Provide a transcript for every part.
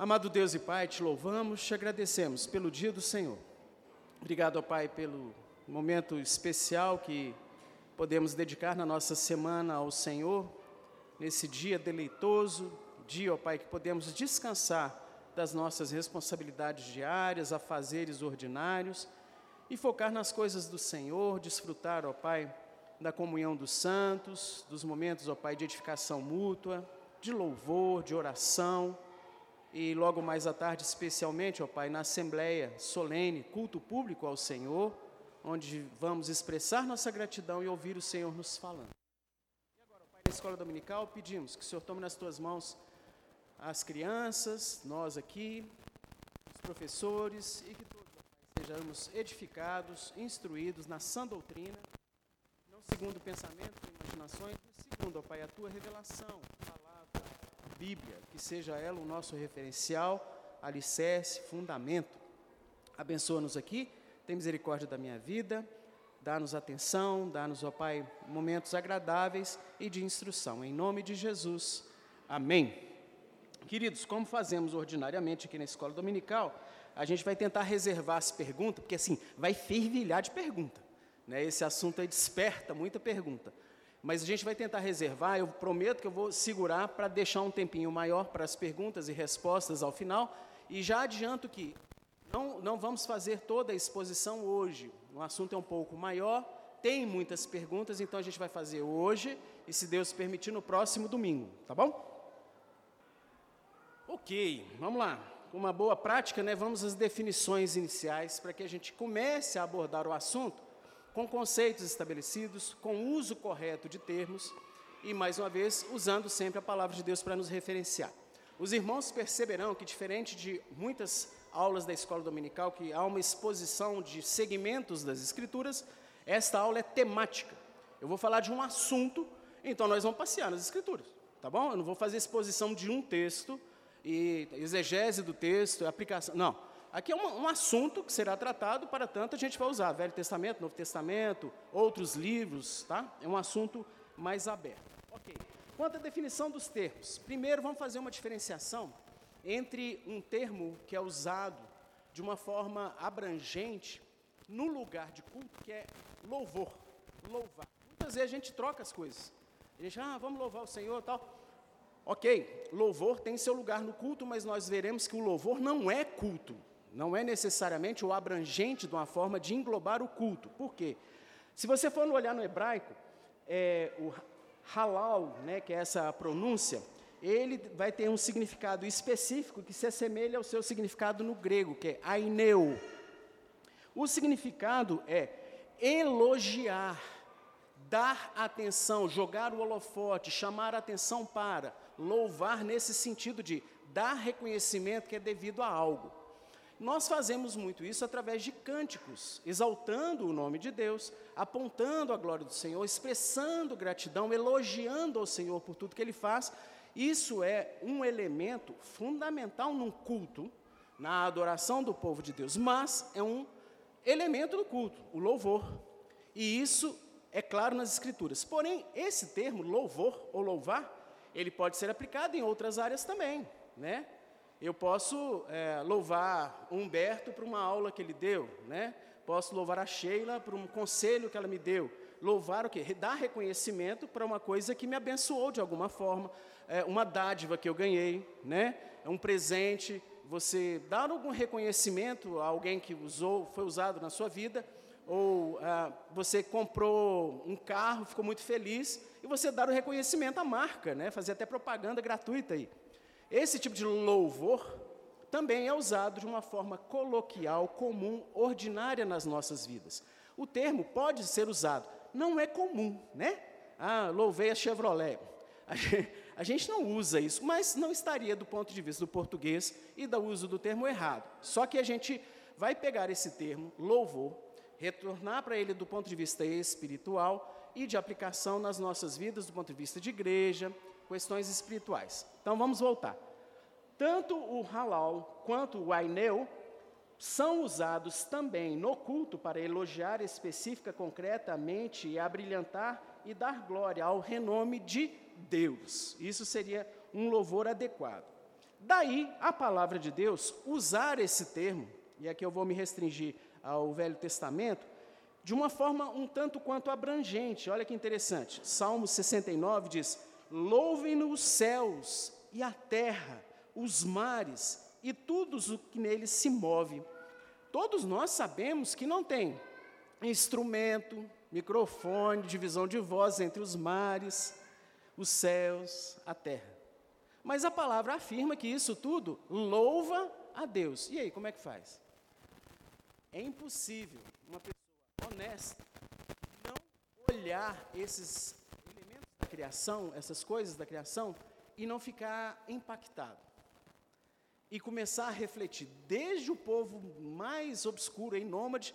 Amado Deus e Pai, te louvamos, te agradecemos pelo dia do Senhor. Obrigado, ó Pai, pelo momento especial que podemos dedicar na nossa semana ao Senhor, nesse dia deleitoso, dia, ó Pai, que podemos descansar das nossas responsabilidades diárias, afazeres ordinários e focar nas coisas do Senhor, desfrutar, ó Pai, da comunhão dos santos, dos momentos, ó Pai, de edificação mútua, de louvor, de oração e logo mais à tarde, especialmente, ó Pai, na Assembleia solene, culto público ao Senhor, onde vamos expressar nossa gratidão e ouvir o Senhor nos falando. E agora, ó Pai, na escola dominical, pedimos que o Senhor tome nas tuas mãos as crianças, nós aqui, os professores, e que todos, ó Pai, sejamos edificados, instruídos na sã doutrina, não segundo pensamentos e imaginações, mas segundo, ó Pai, a tua revelação, Bíblia, que seja ela o nosso referencial, alicerce, fundamento. Abençoa-nos aqui, tem misericórdia da minha vida, dá-nos atenção, dá-nos, ó Pai, momentos agradáveis e de instrução. Em nome de Jesus, amém. Queridos, como fazemos ordinariamente aqui na escola dominical, a gente vai tentar reservar as perguntas, porque assim, vai fervilhar de pergunta. Né? Esse assunto aí desperta muita pergunta. Mas a gente vai tentar reservar, eu prometo que eu vou segurar para deixar um tempinho maior para as perguntas e respostas ao final. E já adianto que não, não vamos fazer toda a exposição hoje. O assunto é um pouco maior, tem muitas perguntas, então a gente vai fazer hoje e, se Deus permitir, no próximo domingo, tá bom? Ok, vamos lá. Uma boa prática, né, vamos às definições iniciais para que a gente comece a abordar o assunto com conceitos estabelecidos, com uso correto de termos e, mais uma vez, usando sempre a palavra de Deus para nos referenciar. Os irmãos perceberão que, diferente de muitas aulas da escola dominical, que há uma exposição de segmentos das Escrituras, esta aula é temática. Eu vou falar de um assunto, então nós vamos passear nas Escrituras, tá bom? Eu não vou fazer exposição de um texto e exegese do texto, aplicação. Não. Aqui é um, um, assunto que será tratado, para tanto a gente vai usar Velho Testamento, Novo Testamento, outros livros, tá? É um assunto mais aberto. Ok. Quanto à definição dos termos, primeiro vamos fazer uma diferenciação entre um termo que é usado de uma forma abrangente no lugar de culto, que é louvor, louvar. Muitas vezes a gente troca as coisas. A gente, ah, vamos louvar o Senhor tal. Ok, louvor tem seu lugar no culto, mas nós veremos que o louvor não é culto. Não é necessariamente o abrangente de uma forma de englobar o culto. Por quê? Se você for olhar no hebraico, é, o halal, né, que é essa pronúncia, ele vai ter um significado específico que se assemelha ao seu significado no grego, que é aineu. O significado é elogiar, dar atenção, jogar o holofote, chamar atenção para, louvar nesse sentido de dar reconhecimento que é devido a algo. Nós fazemos muito isso através de cânticos, exaltando o nome de Deus, apontando a glória do Senhor, expressando gratidão, elogiando ao Senhor por tudo que Ele faz. Isso é um elemento fundamental num culto, na adoração do povo de Deus, mas é um elemento do culto, o louvor. E isso é claro nas Escrituras. Porém, esse termo, louvor ou louvar, ele pode ser aplicado em outras áreas também, né? Eu posso é, louvar o Humberto por uma aula que ele deu, né? Posso louvar a Sheila por um conselho que ela me deu. Louvar o quê? Dar reconhecimento para uma coisa que me abençoou de alguma forma, é, uma dádiva que eu ganhei, né? É um presente. Você dar algum reconhecimento a alguém que usou, foi usado na sua vida, ou ah, você comprou um carro, ficou muito feliz, e você dar o reconhecimento à marca, né? Fazer até propaganda gratuita aí. Esse tipo de louvor também é usado de uma forma coloquial, comum, ordinária nas nossas vidas. O termo pode ser usado, não é comum, né? Ah, louvei a Chevrolet. A gente não usa isso, mas não estaria do ponto de vista do português e do uso do termo errado. Só que a gente vai pegar esse termo, louvor, retornar para ele do ponto de vista espiritual e de aplicação nas nossas vidas do ponto de vista de igreja, questões espirituais. Então vamos voltar. Tanto o halal quanto o aineu são usados também no culto para elogiar específica, concretamente e abrilhantar e dar glória ao renome de Deus. Isso seria um louvor adequado. Daí a palavra de Deus usar esse termo, e aqui eu vou me restringir ao Velho Testamento, de uma forma um tanto quanto abrangente. Olha que interessante. Salmo 69 diz: Louvem-no os céus e a terra, os mares e tudo o que neles se move. Todos nós sabemos que não tem instrumento, microfone, divisão de voz entre os mares, os céus, a terra. Mas a palavra afirma que isso tudo louva a Deus. E aí, como é que faz? É impossível uma pessoa honesta não olhar esses criação, essas coisas da criação, e não ficar impactado. E começar a refletir, desde o povo mais obscuro e nômade,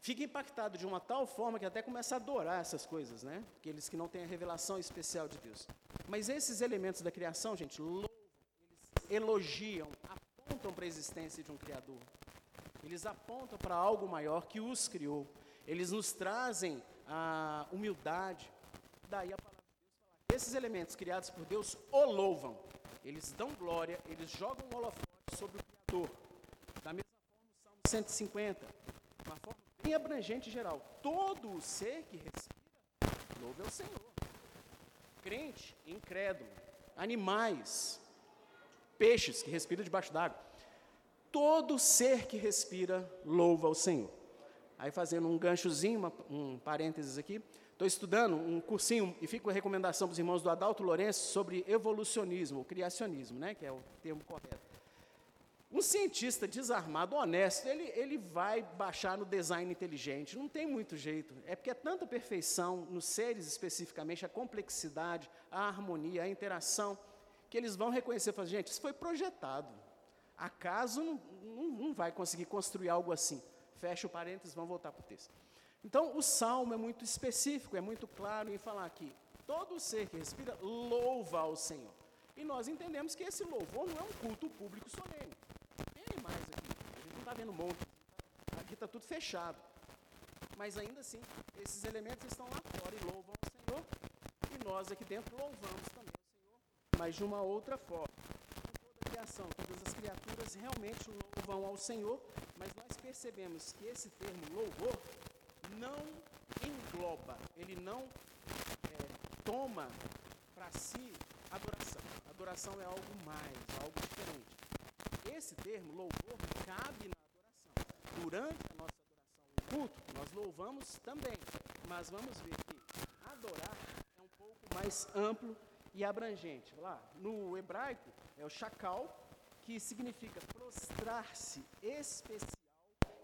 fica impactado de uma tal forma que até começa a adorar essas coisas, né? Aqueles que não têm a revelação especial de Deus. Mas esses elementos da criação, gente, louvam, eles elogiam, apontam para a existência de um Criador. Eles apontam para algo maior que os criou. Eles nos trazem a humildade. Daí a palavra de Deus fala que esses elementos criados por Deus o louvam. Eles dão glória, eles jogam um holofote sobre o Criador. Da mesma forma, o Salmo 150, uma forma bem abrangente e geral. Todo o ser que respira, louve ao Senhor. Crente, incrédulo, animais, peixes que respiram debaixo d'água. Todo ser que respira, louva ao Senhor. Aí fazendo um ganchozinho, uma, um parênteses aqui, estou estudando um cursinho e fico a recomendação para os irmãos do Adalto Lourenço sobre evolucionismo, ou criacionismo, né, que é o termo correto. Um cientista desarmado, honesto, ele, ele vai baixar no design inteligente. Não tem muito jeito. É porque é tanta perfeição nos seres especificamente, a complexidade, a harmonia, a interação, que eles vão reconhecer falar, gente, isso foi projetado. Acaso não, não, não vai conseguir construir algo assim. Fecha o parênteses, vamos voltar para o texto. Então, o salmo é muito específico, é muito claro em falar aqui. Todo ser que respira louva ao Senhor. E nós entendemos que esse louvor não é um culto público solene mais aqui. A gente não está vendo monte. Aqui está tudo fechado. Mas ainda assim, esses elementos estão lá fora e louvam o Senhor. E nós aqui dentro louvamos também o Senhor, mas de uma outra forma. Toda a criação, todas as criaturas realmente louvam ao Senhor, mas nós percebemos que esse termo louvor não engloba, ele não é, toma para si adoração. Adoração é algo mais, algo diferente. Esse termo, louvor, cabe na adoração. Durante a nossa adoração, o culto, nós louvamos também. Mas vamos ver que adorar é um pouco mais amplo e abrangente. Lá, no hebraico, é o chacal, que significa prostrar-se especial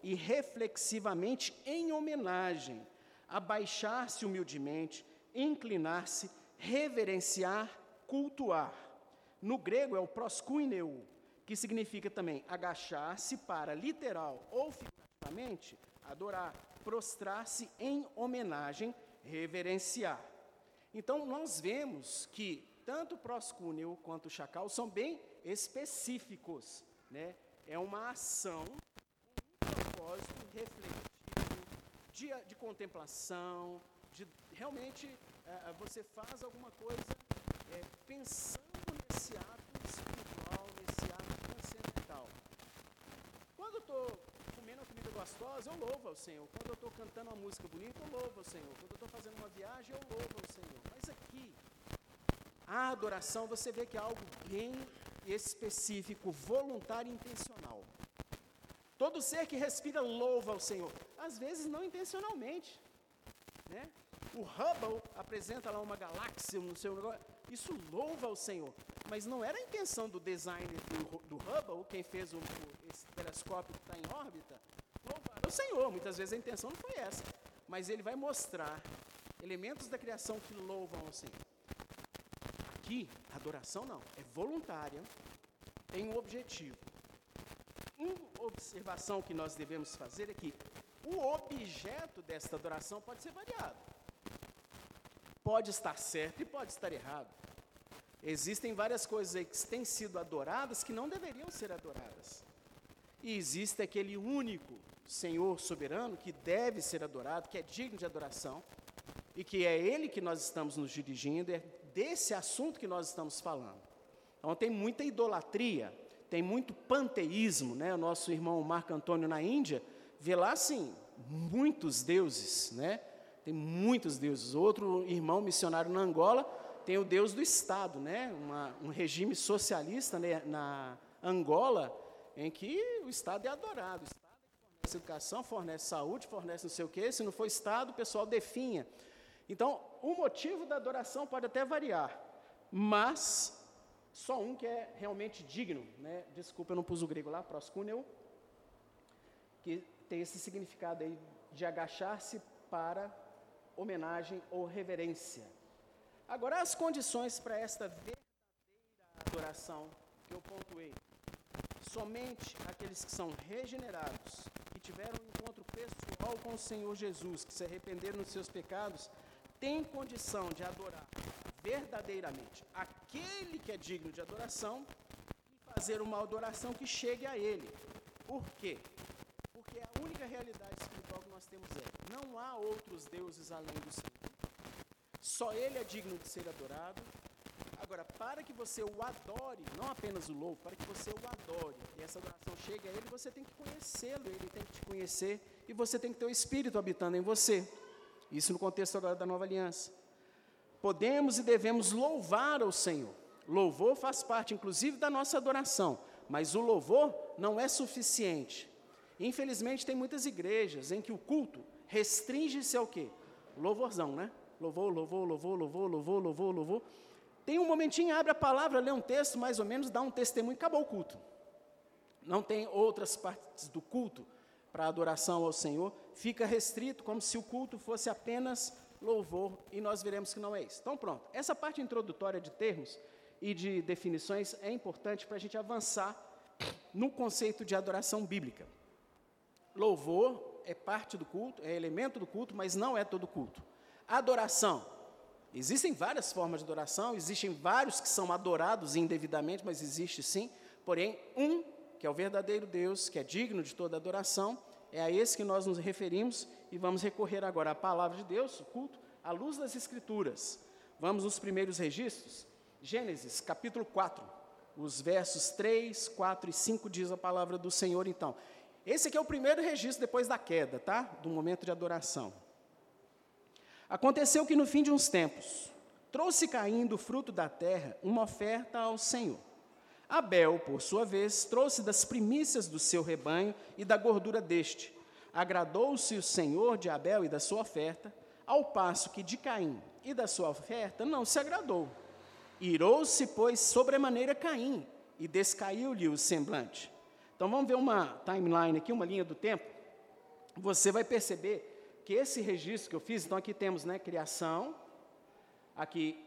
e reflexivamente em homenagem, abaixar-se humildemente, inclinar-se, reverenciar, cultuar. No grego é o proskuineu, que significa também agachar-se para, literal ou figurativamente, adorar, prostrar-se em homenagem, reverenciar. Então, nós vemos que tanto o proscúneo quanto o chacal são bem específicos. Né? É uma ação refletivo, de, de contemplação, de realmente é, você faz alguma coisa é, pensando nesse ato estou comendo uma comida gostosa, eu louvo ao Senhor. Quando eu estou cantando uma música bonita, eu louvo ao Senhor. Quando eu estou fazendo uma viagem, eu louvo ao Senhor. Mas aqui, a adoração, você vê que é algo bem específico, voluntário e intencional. Todo ser que respira louva ao Senhor. Às vezes não intencionalmente. Né? O Hubble apresenta lá uma galáxia no seu negócio. Isso louva ao Senhor. Mas não era a intenção do designer do, do Hubble, quem fez o, esse telescópio que está em órbita, louvar o Senhor. Muitas vezes a intenção não foi essa. Mas ele vai mostrar elementos da criação que louvam ao Senhor. Aqui, adoração não, é voluntária, tem um objetivo. Observação que nós devemos fazer é que o objeto desta adoração pode ser variado. Pode estar certo e pode estar errado. Existem várias coisas aí que têm sido adoradas que não deveriam ser adoradas. E existe aquele único Senhor soberano que deve ser adorado, que é digno de adoração, e que é Ele que nós estamos nos dirigindo, é desse assunto que nós estamos falando. Então tem muita idolatria, tem muito panteísmo, né? O nosso irmão Marco Antônio na Índia vê lá assim muitos deuses, né? Tem muitos deuses. Outro irmão missionário na Angola tem o Deus do Estado, né? Uma, um regime socialista né? na Angola em que o Estado é adorado. O Estado fornece educação, fornece saúde, fornece não sei o quê. Se não for Estado, o pessoal definha. Então, o motivo da adoração pode até variar, mas só um que é realmente digno, né? Desculpa, eu não pus o grego lá, proscúneo, que tem esse significado aí de agachar-se para homenagem ou reverência. Agora, as condições para esta verdadeira adoração que eu pontuei. Somente aqueles que são regenerados, que tiveram um encontro pessoal com o Senhor Jesus, que se arrependeram dos seus pecados, têm condição de adorar verdadeiramente aquele que é digno de adoração e fazer uma adoração que chegue a Ele. Por quê? Porque a única realidade espiritual que nós temos é: não há outros deuses além do Senhor. Só Ele é digno de ser adorado. Agora, para que você o adore, não apenas o louvo, para que você o adore e essa adoração chegue a Ele, você tem que conhecê-lo, Ele tem que te conhecer e você tem que ter o Espírito habitando em você. Isso no contexto agora da nova aliança. Podemos e devemos louvar ao Senhor. Louvor faz parte, inclusive, da nossa adoração, mas o louvor não é suficiente. Infelizmente, tem muitas igrejas em que o culto restringe-se ao quê? Louvorzão, né? Louvor, louvor, louvor, louvor, louvor, louvor, louvor. Tem um momentinho, abre a palavra, lê um texto, mais ou menos, dá um testemunho, acabou o culto. Não tem outras partes do culto para adoração ao Senhor, fica restrito, como se o culto fosse apenas louvor, e nós veremos que não é isso. Então, pronto. Essa parte introdutória de termos e de definições é importante para a gente avançar no conceito de adoração bíblica. Louvor é parte do culto, é elemento do culto, mas não é todo culto. Adoração. Existem várias formas de adoração, existem vários que são adorados indevidamente, mas existe sim. Porém, um, que é o verdadeiro Deus, que é digno de toda adoração, é a esse que nós nos referimos e vamos recorrer agora à palavra de Deus, o culto, à luz das Escrituras. Vamos nos primeiros registros. Gênesis, capítulo 4, os versos 3, 4 e 5 diz a palavra do Senhor, então. Esse aqui é o primeiro registro depois da queda, tá? Do momento de adoração. Aconteceu que no fim de uns tempos, trouxe Caim do fruto da terra uma oferta ao Senhor. Abel, por sua vez, trouxe das primícias do seu rebanho e da gordura deste. Agradou-se o Senhor de Abel e da sua oferta, ao passo que de Caim e da sua oferta não se agradou. Irou-se, pois, sobremaneira Caim, e descaiu-lhe o semblante. Então vamos ver uma timeline aqui, uma linha do tempo. Você vai perceber que esse registro que eu fiz, então aqui temos né, criação, aqui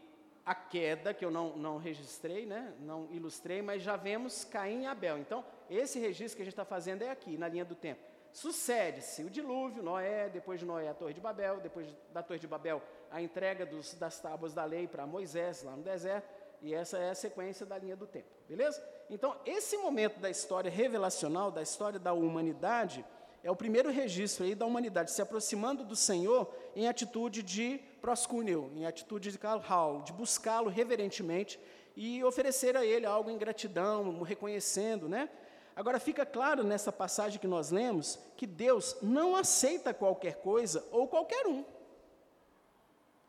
a queda, que eu não, não registrei, né, não ilustrei, mas já vemos Caim e Abel. Então, esse registro que a gente está fazendo é aqui, na linha do tempo. Sucede-se o dilúvio, Noé, depois de Noé a Torre de Babel, depois da Torre de Babel a entrega dos, das tábuas da lei para Moisés lá no deserto, e essa é a sequência da linha do tempo, beleza? Então, esse momento da história revelacional, da história da humanidade, é o primeiro registro aí da humanidade se aproximando do Senhor em atitude de proscúnio, em atitude de calhal, de buscá-lo reverentemente e oferecer a ele algo em gratidão, reconhecendo, né? Agora fica claro nessa passagem que nós lemos que Deus não aceita qualquer coisa ou qualquer um.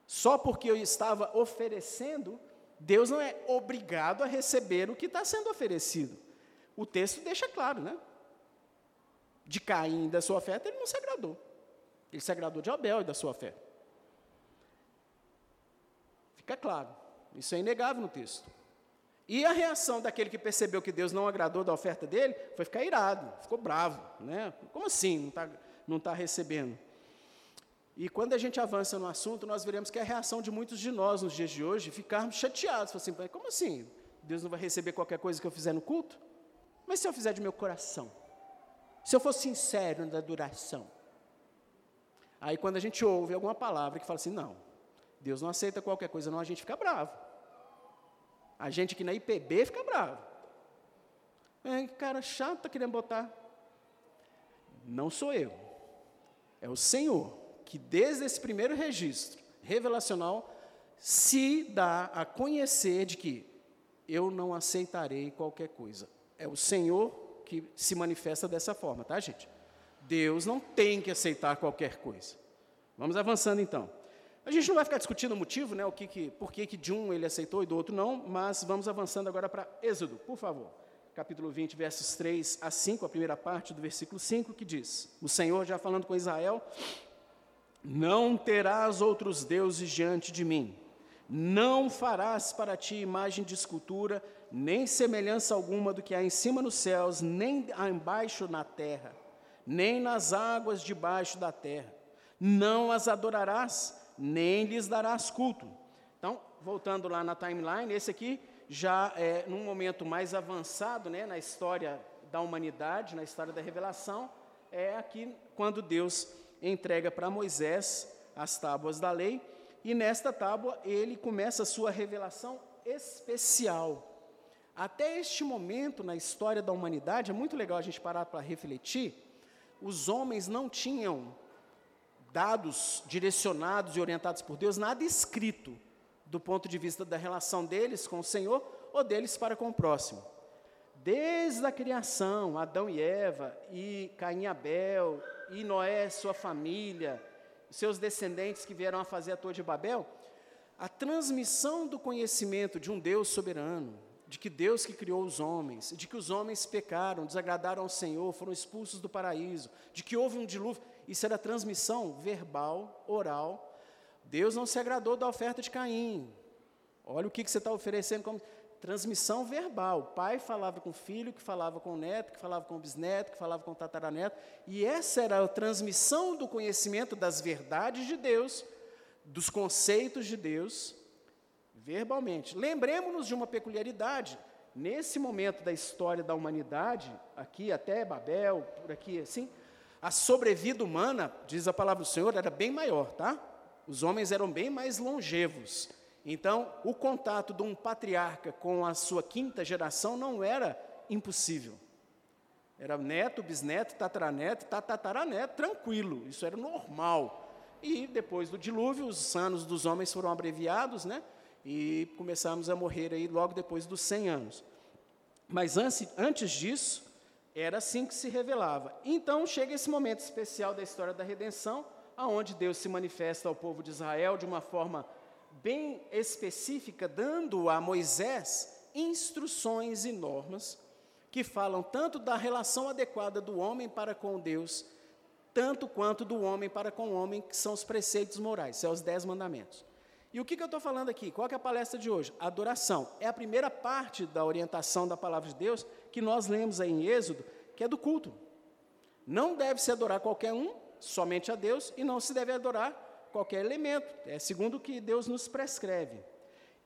Só porque eu estava oferecendo, Deus não é obrigado a receber o que está sendo oferecido. O texto deixa claro, né? De Caim da sua oferta, ele não se agradou. Ele se agradou de Abel e da sua oferta. Fica claro. Isso é inegável no texto. E a reação daquele que percebeu que Deus não agradou da oferta dele foi ficar irado, ficou bravo. Né? Como assim não está não tá recebendo? E quando a gente avança no assunto, nós veremos que é a reação de muitos de nós nos dias de hoje ficarmos chateados. Assim, como assim? Deus não vai receber qualquer coisa que eu fizer no culto? Mas se eu fizer de meu coração? Se eu for sincero na adoração? Aí quando a gente ouve alguma palavra que fala assim, não, Deus não aceita qualquer coisa, não, a gente fica bravo. A gente que na IPB fica bravo. É, cara chato, tá querendo botar. Não sou eu. É o Senhor que desde esse primeiro registro revelacional se dá a conhecer de que eu não aceitarei qualquer coisa. É o Senhor que se manifesta dessa forma, tá, gente? Deus não tem que aceitar qualquer coisa. Vamos avançando então. A gente não vai ficar discutindo o motivo, né, o que, que, por que, que de um ele aceitou e do outro não, mas vamos avançando agora para Êxodo, por favor. Capítulo 20, versos 3 a 5, a primeira parte do versículo 5, que diz: O Senhor já falando com Israel, não terás outros deuses diante de mim. Não farás para ti imagem de escultura, nem semelhança alguma do que há em cima nos céus, nem embaixo na terra, nem nas águas debaixo da terra. Não as adorarás, nem lhes darás culto. Então, voltando lá na timeline, esse aqui já é num momento mais avançado né, na história da humanidade, na história da revelação, é aqui quando Deus entrega para Moisés as tábuas da lei e nesta tábua ele começa a sua revelação especial. Até este momento na história da humanidade, é muito legal a gente parar para refletir, os homens não tinham dados direcionados e orientados por Deus, nada escrito do ponto de vista da relação deles com o Senhor ou deles para com o próximo. Desde a criação, Adão e Eva, e Caim e Abel, e Noé, sua família, seus descendentes que vieram a fazer a Torre de Babel, a transmissão do conhecimento de um Deus soberano, de que Deus que criou os homens, de que os homens pecaram, desagradaram ao Senhor, foram expulsos do paraíso, de que houve um dilúvio, isso era transmissão verbal, oral. Deus não se agradou da oferta de Caim. Olha o que, que você está oferecendo como transmissão verbal. O pai falava com o filho, que falava com o neto, que falava com o bisneto, que falava com o tataraneto. E essa era a transmissão do conhecimento das verdades de Deus, dos conceitos de Deus, verbalmente. Lembremos-nos de uma peculiaridade. Nesse momento da história da humanidade, aqui até Babel, por aqui assim, a sobrevida humana, diz a palavra do Senhor, era bem maior, tá? Os homens eram bem mais longevos. Então, o contato de um patriarca com a sua quinta geração não era impossível. Era neto, bisneto, tataraneto, tataraneto, tranquilo, isso era normal. E depois do dilúvio, os anos dos homens foram abreviados, né? E começamos a morrer aí logo depois dos 100 anos. Mas antes, antes disso, era assim que se revelava. Então chega esse momento especial da história da redenção, aonde Deus se manifesta ao povo de Israel de uma forma bem específica, dando a Moisés instruções e normas que falam tanto da relação adequada do homem para com Deus, tanto quanto do homem para com o homem, que são os preceitos morais, são os dez mandamentos. E o que, que eu estou falando aqui? Qual é a palestra de hoje? Adoração. É a primeira parte da orientação da palavra de Deus que nós lemos aí em Êxodo, que é do culto. Não deve se adorar qualquer um, somente a Deus, e não se deve adorar qualquer elemento, é segundo o que Deus nos prescreve.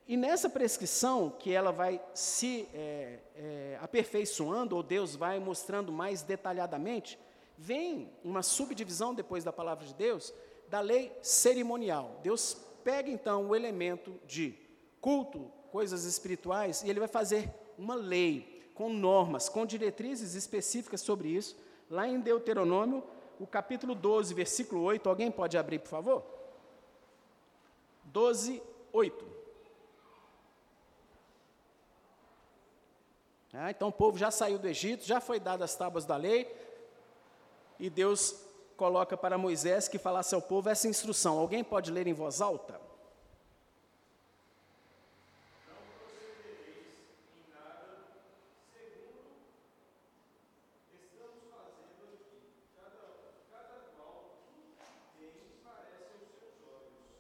E nessa prescrição, que ela vai se é, é, aperfeiçoando, ou Deus vai mostrando mais detalhadamente, vem uma subdivisão depois da palavra de Deus, da lei cerimonial. Deus pega então o elemento de culto, coisas espirituais, e ele vai fazer uma lei com normas, com diretrizes específicas sobre isso, lá em Deuteronômio, o capítulo 12, versículo 8. Alguém pode abrir, por favor? 12, 8. Ah, então o povo já saiu do Egito, já foi dado as tábuas da lei, e Deus coloca para Moisés que falasse ao povo essa instrução. Alguém pode ler em voz alta?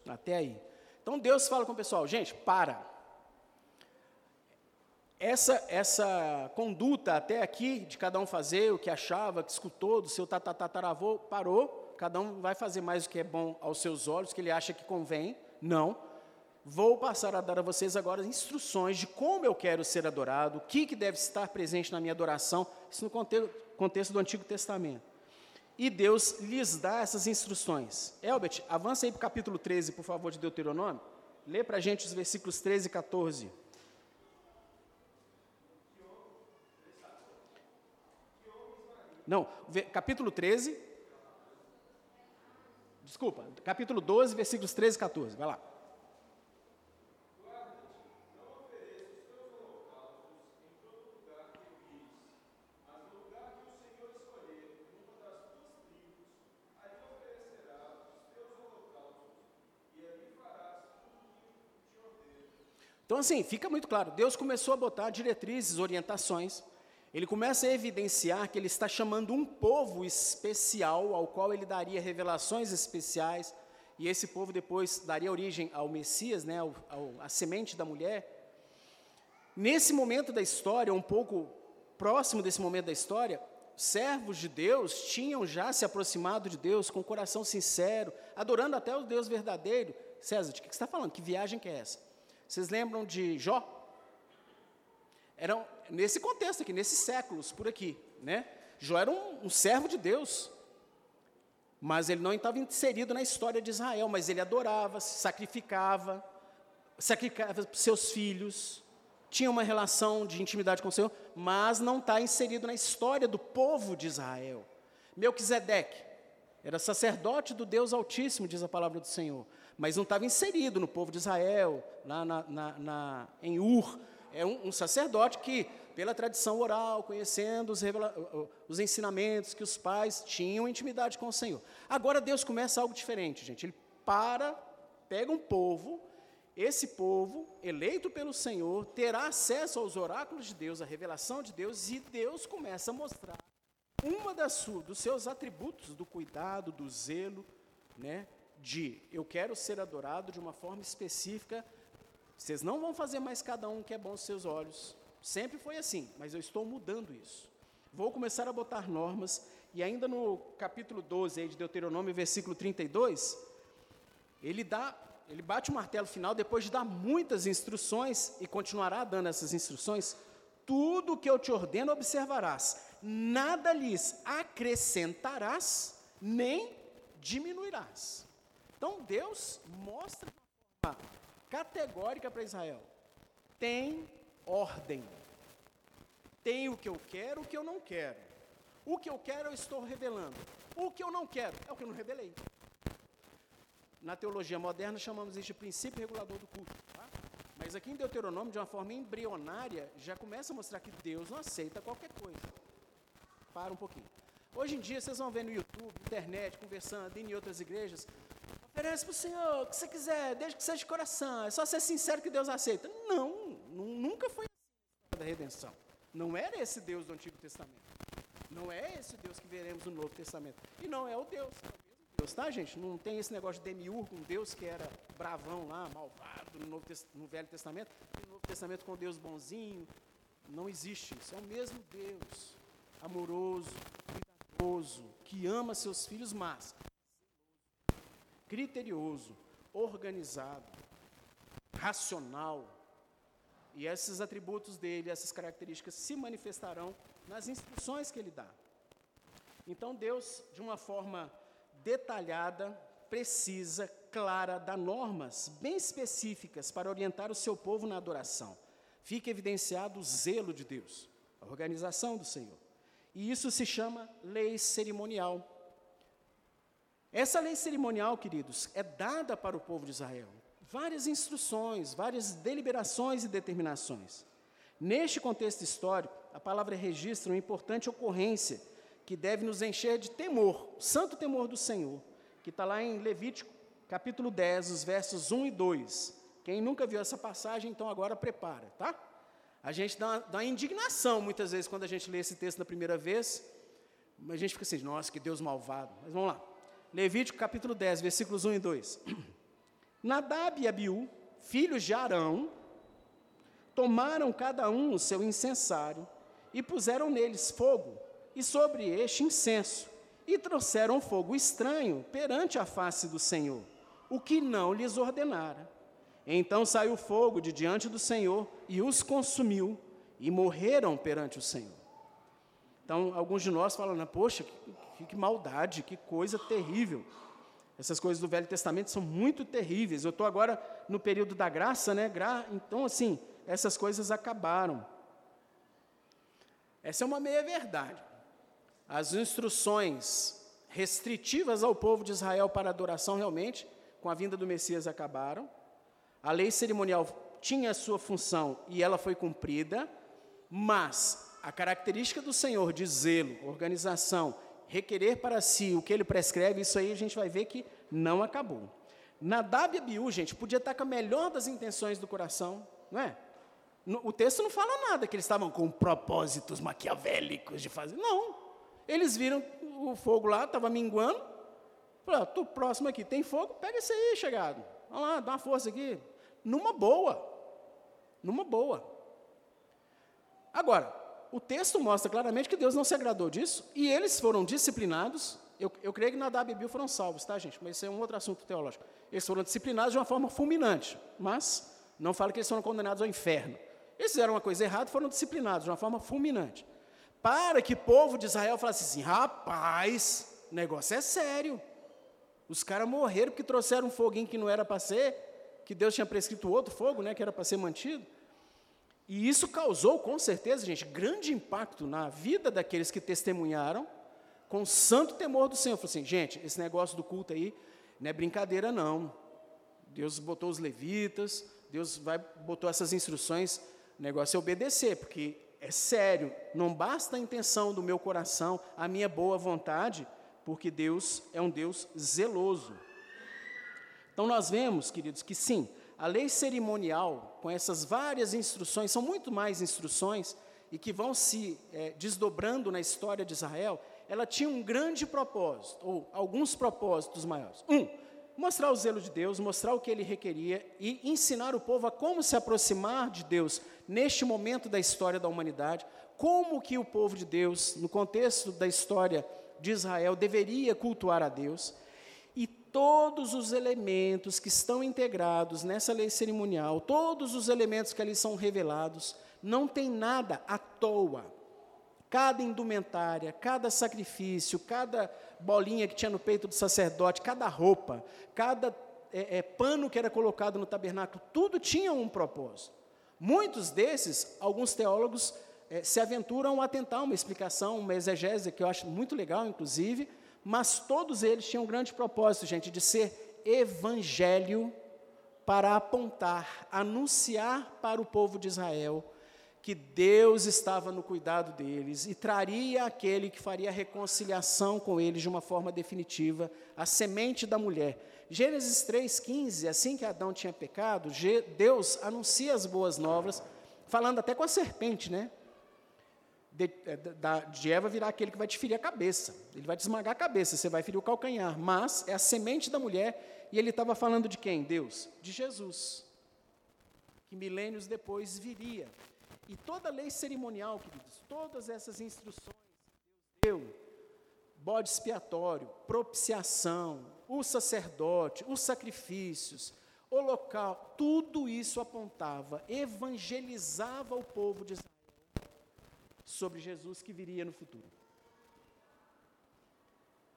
Até aí. Então Deus fala com o pessoal, gente, para. Essa, essa conduta até aqui, de cada um fazer o que achava, que escutou do seu tatataravô, parou. Cada um vai fazer mais o que é bom aos seus olhos, que ele acha que convém. Não. Vou passar a dar a vocês agora instruções de como eu quero ser adorado, o que, que deve estar presente na minha adoração, isso no contexto, do Antigo Testamento. E Deus lhes dá essas instruções. Elbert, avança aí para o capítulo 13, por favor, de Deuteronômio. Lê para a gente os versículos 13 e 14. Não, capítulo 13. Desculpa, capítulo 12, versículos 13 e 14. Vai lá. Então, assim, fica muito claro: Deus começou a botar diretrizes, orientações ele começa a evidenciar que ele está chamando um povo especial, ao qual ele daria revelações especiais, e esse povo depois daria origem ao Messias, né, ao, ao, semente da mulher. Nesse momento da história, um pouco próximo desse momento da história, servos de Deus tinham já se aproximado de Deus com o coração sincero, adorando até o Deus verdadeiro. César, de que você está falando? Que viagem que é essa? Vocês lembram de Jó? Eram nesse contexto aqui, nesses séculos por aqui, né? Jó era um, um servo de Deus, mas ele não estava inserido na história de Israel, mas ele adorava, sacrificava, sacrificava seus filhos, tinha uma relação de intimidade com o Senhor, mas não está inserido na história do povo de Israel. Melquisedeque era sacerdote do Deus Altíssimo, diz a palavra do Senhor, mas não estava inserido no povo de Israel, lá na, na, na em Ur. É um, um sacerdote que pela tradição oral, conhecendo os, os, ensinamentos que os pais tinham intimidade com o Senhor. Agora Deus começa algo diferente, gente. Ele para, pega um povo, esse povo, eleito pelo Senhor, terá acesso aos oráculos de Deus, à revelação de Deus, e Deus começa a mostrar uma das dos seus atributos do cuidado, do zelo, né, de eu quero ser adorado de uma forma específica. Vocês não vão fazer mais cada um que é bom aos seus olhos. Sempre foi assim, mas eu estou mudando isso. Vou começar a botar normas, e ainda no capítulo 12 aí de Deuteronômio, versículo 32, ele dá, ele bate o martelo final depois de dar muitas instruções e continuará dando essas instruções. Tudo o que eu te ordeno observarás, nada lhes acrescentarás, nem diminuirás. Então Deus mostra de forma categórica para Israel: tem ordem. Tem o que eu quero, o que eu não quero. O que eu quero eu estou revelando. O que eu não quero é o que eu não revelei. Na teologia moderna chamamos isso de princípio regulador do culto. Tá? Mas aqui em Deuteronômio, de uma forma embrionária, já começa a mostrar que Deus não aceita qualquer coisa. Para um pouquinho. Hoje em dia, vocês vão ver no YouTube, internet, conversando, em outras igrejas, oferece para o Senhor o que você quiser, desde que seja de coração, é só ser sincero que Deus aceita. Não, nunca foi assim da redenção. Não era esse Deus do Antigo Testamento. Não é esse Deus que veremos no Novo Testamento. E não é o Deus, é o mesmo Deus, tá, gente? Não tem esse negócio de demiurgo, um Deus que era bravão lá, malvado no, Novo, no Velho Testamento, e no Novo Testamento com Deus bonzinho. Não existe isso. É o mesmo Deus, amoroso, cuidadoso, que ama seus filhos, mas criterioso, organizado, racional, e esses atributos dele, essas características se manifestarão nas instruções que ele dá. Então Deus, de uma forma detalhada, precisa, clara, dá normas bem específicas para orientar o seu povo na adoração. Fica evidenciado o zelo de Deus, a organização do Senhor. E isso se chama lei cerimonial. Essa lei cerimonial, queridos, é dada para o povo de Israel várias instruções, várias deliberações e determinações. Neste contexto histórico, a palavra registra uma importante ocorrência que deve nos encher de temor, o santo temor do Senhor, que está lá em Levítico, capítulo 10, os versos 1 e 2. Quem nunca viu essa passagem, então agora prepara, tá? A gente dá dá indignação muitas vezes quando a gente lê esse texto da primeira vez, a gente fica assim, nossa, que Deus malvado. Mas vamos lá. Levítico capítulo 10, versículos 1 e 2. Nadab e Abiú, filhos de Arão, tomaram cada um o seu incensário e puseram neles fogo, e sobre este incenso, e trouxeram fogo estranho perante a face do Senhor, o que não lhes ordenara. Então saiu fogo de diante do Senhor e os consumiu, e morreram perante o Senhor. Então, alguns de nós falam, poxa, que, que maldade, que coisa terrível. Essas coisas do Velho Testamento são muito terríveis. Eu estou agora no período da graça, né? Gra... Então, assim, essas coisas acabaram. Essa é uma meia-verdade. As instruções restritivas ao povo de Israel para adoração, realmente, com a vinda do Messias, acabaram. A lei cerimonial tinha a sua função e ela foi cumprida, mas a característica do Senhor de zelo, organização requerer para si o que ele prescreve, isso aí a gente vai ver que não acabou. Nadab e Abiú, gente, podia estar com a melhor das intenções do coração, não é? O texto não fala nada que eles estavam com propósitos maquiavélicos de fazer. Não. Eles viram o fogo lá, estava minguando. Falaram, estou próximo aqui, tem fogo? Pega esse aí, chegado. Vamos lá, dá uma força aqui. Numa boa. Numa boa. Agora, o texto mostra claramente que Deus não se agradou disso e eles foram disciplinados. Eu, eu creio que Nadab e Abiú foram salvos, tá, gente? Mas isso é um outro assunto teológico. Eles foram disciplinados de uma forma fulminante, mas não fala que eles foram condenados ao inferno. Eles fizeram uma coisa errada e foram disciplinados de uma forma fulminante. Para que o povo de Israel falasse assim: rapaz, o negócio é sério. Os caras morreram porque trouxeram um foguinho que não era para ser, que Deus tinha prescrito outro fogo, né, que era para ser mantido. E isso causou, com certeza, gente, grande impacto na vida daqueles que testemunharam com santo temor do Senhor. Falei assim, gente, esse negócio do culto aí não é brincadeira, não. Deus botou os levitas, Deus vai, botou essas instruções, o negócio é obedecer, porque é sério, não basta a intenção do meu coração, a minha boa vontade, porque Deus é um Deus zeloso. Então nós vemos, queridos, que sim, a lei cerimonial, com essas várias instruções, são muito mais instruções, e que vão se é, desdobrando na história de Israel, ela tinha um grande propósito, ou alguns propósitos maiores. Um, mostrar o zelo de Deus, mostrar o que ele requeria e ensinar o povo a como se aproximar de Deus neste momento da história da humanidade, como que o povo de Deus, no contexto da história de Israel, deveria cultuar a Deus. Todos os elementos que estão integrados nessa lei cerimonial, todos os elementos que ali são revelados, não tem nada à toa. Cada indumentária, cada sacrifício, cada bolinha que tinha no peito do sacerdote, cada roupa, cada é, é, pano que era colocado no tabernáculo, tudo tinha um propósito. Muitos desses, alguns teólogos é, se aventuram a tentar uma explicação, uma exegese, que eu acho muito legal, inclusive, mas todos eles tinham um grande propósito, gente, de ser evangelho para apontar, anunciar para o povo de Israel que Deus estava no cuidado deles e traria aquele que faria a reconciliação com eles de uma forma definitiva, a semente da mulher. Gênesis 3,15, assim que Adão tinha pecado, Deus anuncia as boas novas, falando até com a serpente, né? De, é, de, Eva virá aquele que vai te ferir a cabeça, ele vai te esmagar a cabeça, você vai ferir o calcanhar, mas é a semente da mulher, e ele estava falando de quem? Deus? De Jesus, que milênios depois viria e toda a lei cerimonial, queridos, todas essas instruções que Deus deu, bode expiatório, propiciação, o sacerdote, os sacrifícios, o local, tudo isso apontava, evangelizava o povo de Israel sobre Jesus que viria no futuro.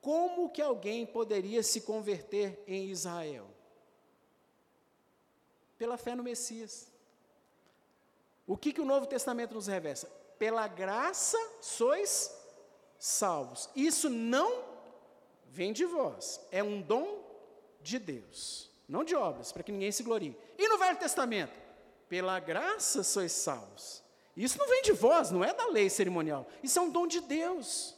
Como que alguém poderia se converter em Israel? Pela fé no Messias. O que, que o Novo Testamento nos revela? Pela graça sois salvos. Isso não vem de vós, é um dom de Deus, não de obras, para que ninguém se glorie. E no Velho Testamento? Pela graça sois salvos. Isso não vem de vós, não é da lei cerimonial. Isso é um dom de Deus.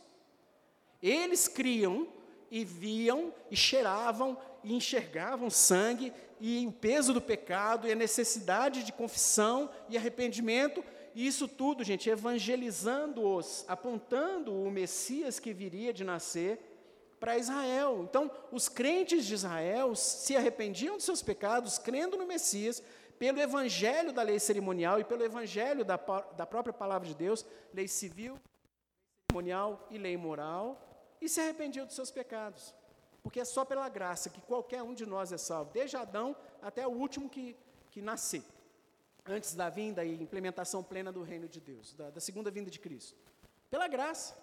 Eles criam e viam e cheiravam e enxergavam sangue e o peso do pecado e a necessidade de confissão e arrependimento, e isso tudo, gente, evangelizando-os, apontando o Messias que viria de nascer para Israel. Então, os crentes de Israel se arrependiam de seus pecados, crendo no Messias, pelo evangelho da lei cerimonial e pelo evangelho da, da própria palavra de Deus, lei civil, cerimonial e lei moral, e se arrependiam dos seus pecados. Porque é só pela graça que qualquer um de nós é salvo, desde Adão até o último que, que nascer, antes da vinda e implementação plena do reino de Deus, da, da segunda vinda de Cristo. Pela graça.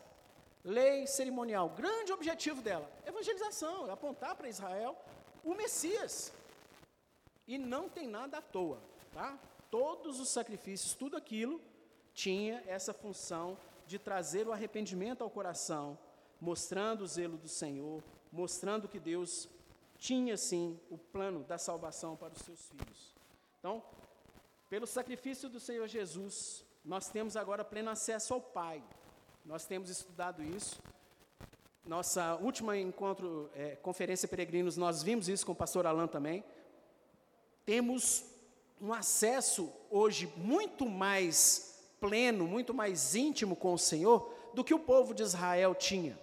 Lei cerimonial, grande objetivo dela, evangelização, apontar para Israel o Messias. E não tem nada à toa, tá? Todos os sacrifícios, tudo aquilo tinha essa função de trazer o arrependimento ao coração, mostrando o zelo do Senhor, mostrando que Deus tinha sim o plano da salvação para os seus filhos. Então, pelo sacrifício do Senhor Jesus, nós temos agora pleno acesso ao Pai. Nós temos estudado isso. Nossa última encontro, é, conferência peregrinos, nós vimos isso com o pastor Alain também. Temos um acesso hoje muito mais pleno, muito mais íntimo com o Senhor do que o povo de Israel tinha.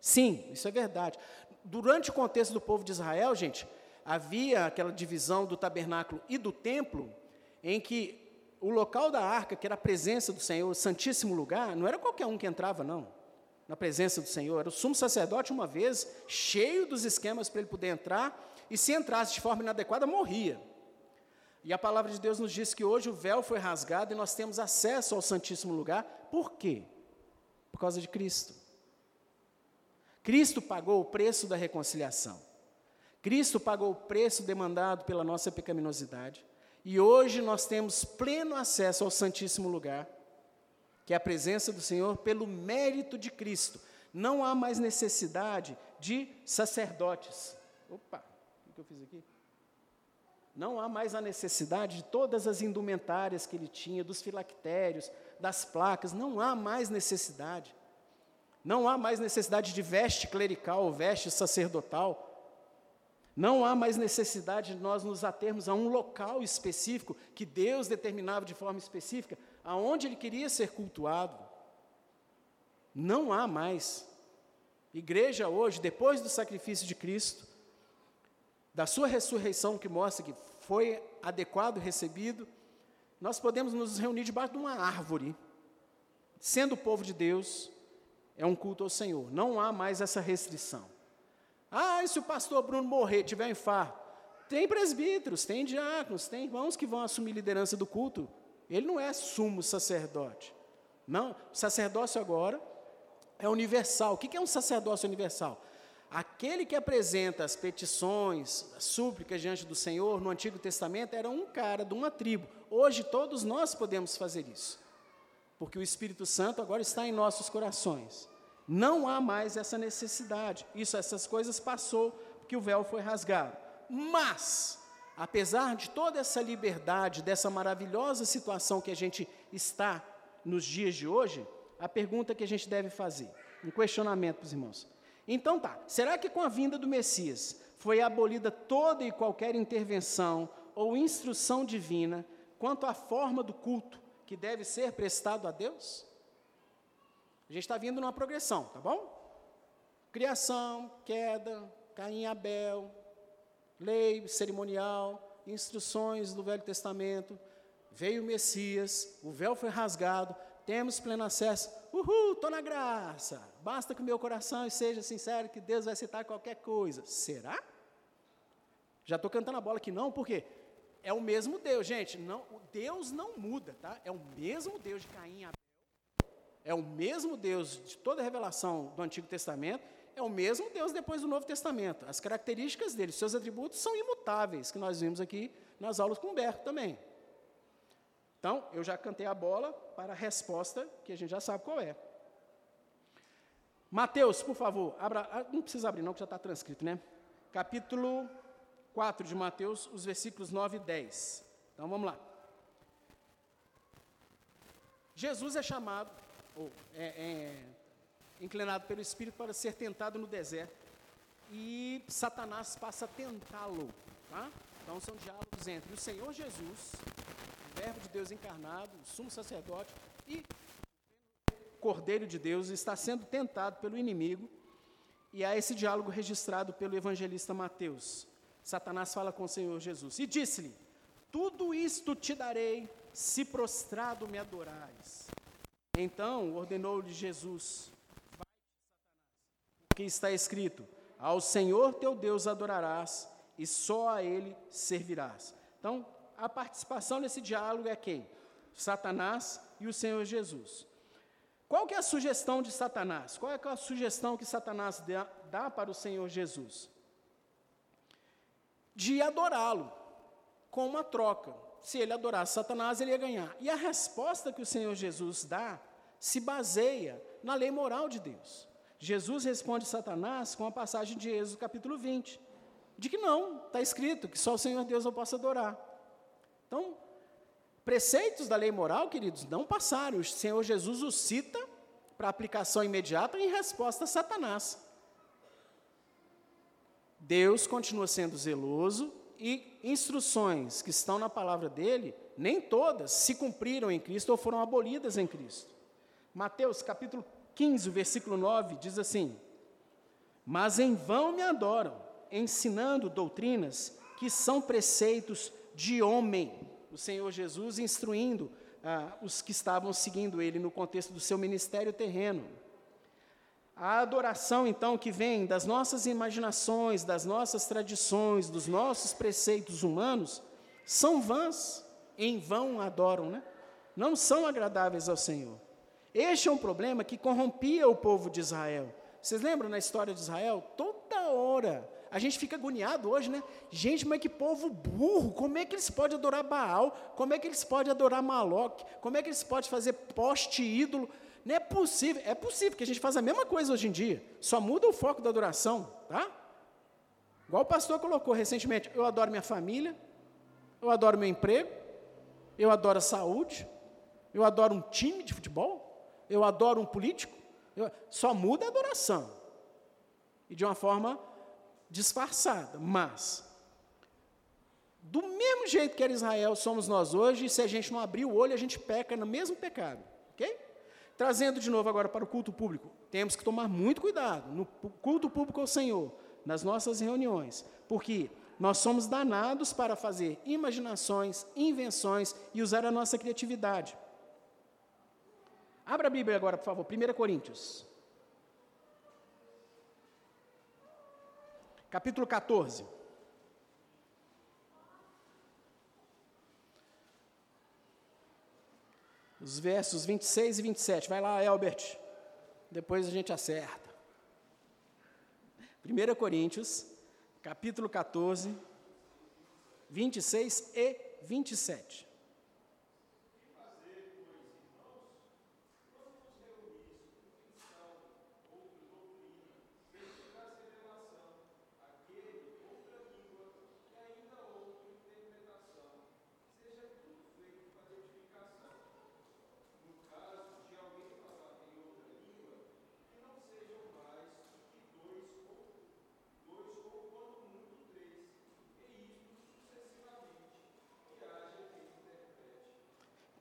Sim, isso é verdade. Durante o contexto do povo de Israel, gente, havia aquela divisão do tabernáculo e do templo, em que o local da arca, que era a presença do Senhor, o santíssimo lugar, não era qualquer um que entrava, não, na presença do Senhor. Era o sumo sacerdote, uma vez, cheio dos esquemas para ele poder entrar, e se entrasse de forma inadequada, morria. E a palavra de Deus nos diz que hoje o véu foi rasgado e nós temos acesso ao Santíssimo Lugar. Por quê? Por causa de Cristo. Cristo pagou o preço da reconciliação. Cristo pagou o preço demandado pela nossa pecaminosidade. E hoje nós temos pleno acesso ao Santíssimo Lugar, que é a presença do Senhor, pelo mérito de Cristo. Não há mais necessidade de sacerdotes. Opa, o que eu fiz aqui? Não há mais a necessidade de todas as indumentárias que ele tinha, dos filactérios, das placas, não há mais necessidade. Não há mais necessidade de veste clerical ou veste sacerdotal. Não há mais necessidade de nós nos atermos a um local específico que Deus determinava de forma específica, aonde ele queria ser cultuado. Não há mais. Igreja hoje, depois do sacrifício de Cristo, da sua ressurreição que mostra que foi adequado, recebido, nós podemos nos reunir debaixo de uma árvore. Sendo o povo de Deus, é um culto ao Senhor. Não há mais essa restrição. Ah, e se o pastor Bruno morrer, tiver um infarto? Tem presbíteros, tem diáconos, tem irmãos que vão assumir liderança do culto. Ele não é sumo sacerdote. Não, o sacerdócio agora é universal. O que é um sacerdócio universal? Aquele que apresenta as petições, as súplicas diante do Senhor no Antigo Testamento era um cara de uma tribo. Hoje todos nós podemos fazer isso, porque o Espírito Santo agora está em nossos corações. Não há mais essa necessidade. Isso, essas coisas passou porque o véu foi rasgado. Mas, apesar de toda essa liberdade, dessa maravilhosa situação que a gente está nos dias de hoje, a pergunta que a gente deve fazer, um questionamento para os irmãos. Então tá, será que com a vinda do Messias foi abolida toda e qualquer intervenção ou instrução divina quanto à forma do culto que deve ser prestado a Deus? A gente está vindo numa progressão, tá bom? Criação, queda, Caim e Abel, lei cerimonial, instruções do Velho Testamento, veio o Messias, o véu foi rasgado, temos pleno acesso. Uhul, estou na graça. Basta que o meu coração seja sincero que Deus vai aceitar qualquer coisa. Será? Já estou cantando a bola aqui, não, porque é o mesmo Deus, gente. Não, Deus não muda, tá? É o mesmo Deus de Caim e Abel. É o mesmo Deus de toda a revelação do Antigo Testamento. É o mesmo Deus depois do Novo Testamento. As características dele, seus atributos são imutáveis, que nós vimos aqui nas aulas com Humberto também. Então, eu já cantei a bola para a resposta que a gente já sabe qual é. Mateus, por favor, abra, ah, não precisa abrir não, que já está transcrito, né? Capítulo 4 de Mateus, os versículos 9 e 10. Então, vamos lá. Jesus é chamado, ou é, é inclinado pelo Espírito para ser tentado no deserto, e Satanás passa a tentá-lo, tá? Então, são diálogos entre o Senhor Jesus Verbo de Deus encarnado, sumo sacerdote e Cordeiro de Deus está sendo tentado pelo inimigo. E há esse diálogo registrado pelo evangelista Mateus. Satanás fala com o Senhor Jesus e disse-lhe: Tudo isto te darei se prostrado me adorares. Então ordenou-lhe Jesus: Vai, Satanás, que está escrito: Ao Senhor teu Deus adorarás e só a ele servirás. Então, a participação nesse diálogo é quem? Satanás e o Senhor Jesus. Qual que é a sugestão de Satanás? Qual é a sugestão que Satanás dá, para o Senhor Jesus? De adorá-lo, com uma troca. Se ele adorasse Satanás, ele ia ganhar. E a resposta que o Senhor Jesus dá se baseia na lei moral de Deus. Jesus responde Satanás com a passagem de Êxodo capítulo 20, de que não, está escrito que só o Senhor Deus eu posso adorar. Então, preceitos da lei moral, queridos, não passaram. O Senhor Jesus os cita para aplicação imediata em resposta a Satanás. Deus continua sendo zeloso e instruções que estão na palavra dele, nem todas se cumpriram em Cristo ou foram abolidas em Cristo. Mateus capítulo 15, versículo 9 diz assim: Mas em vão me adoram, ensinando doutrinas que são preceitos de homem. O Senhor Jesus instruindo ah, os que estavam seguindo ele no contexto do seu ministério terreno. A adoração, então, que vem das nossas imaginações, das nossas tradições, dos nossos preceitos humanos, são vãs, em vão adoram, né? Não são agradáveis ao Senhor. Este é um problema que corrompia o povo de Israel. Vocês lembram na história de Israel? Toda hora. A gente fica agoniado hoje, né? Gente, mas que povo burro! Como é que eles podem adorar Baal? Como é que eles podem adorar Maloque? Como é que eles podem fazer poste ídolo? Não é possível, é possível que a gente faça a mesma coisa hoje em dia, só muda o foco da adoração, tá? Igual o pastor colocou recentemente, eu adoro minha família, eu adoro meu emprego, eu adoro a saúde, eu adoro um time de futebol, eu adoro um político, eu, só muda a adoração. E de uma forma disfarçada, mas do mesmo jeito que era Israel, somos nós hoje, se a gente não abrir o olho, a gente peca no mesmo pecado, ok? Trazendo de novo agora para o culto público, temos que tomar muito cuidado no culto público ao Senhor, nas nossas reuniões, porque nós somos danados para fazer imaginações, invenções e usar a nossa criatividade. Abra a Bíblia agora, por favor, 1 Coríntios. Capítulo 14. os versos 26 e 27. Vai lá, Elbert. Depois a gente acerta. 1 Coríntios, capítulo 14, 26 e 27.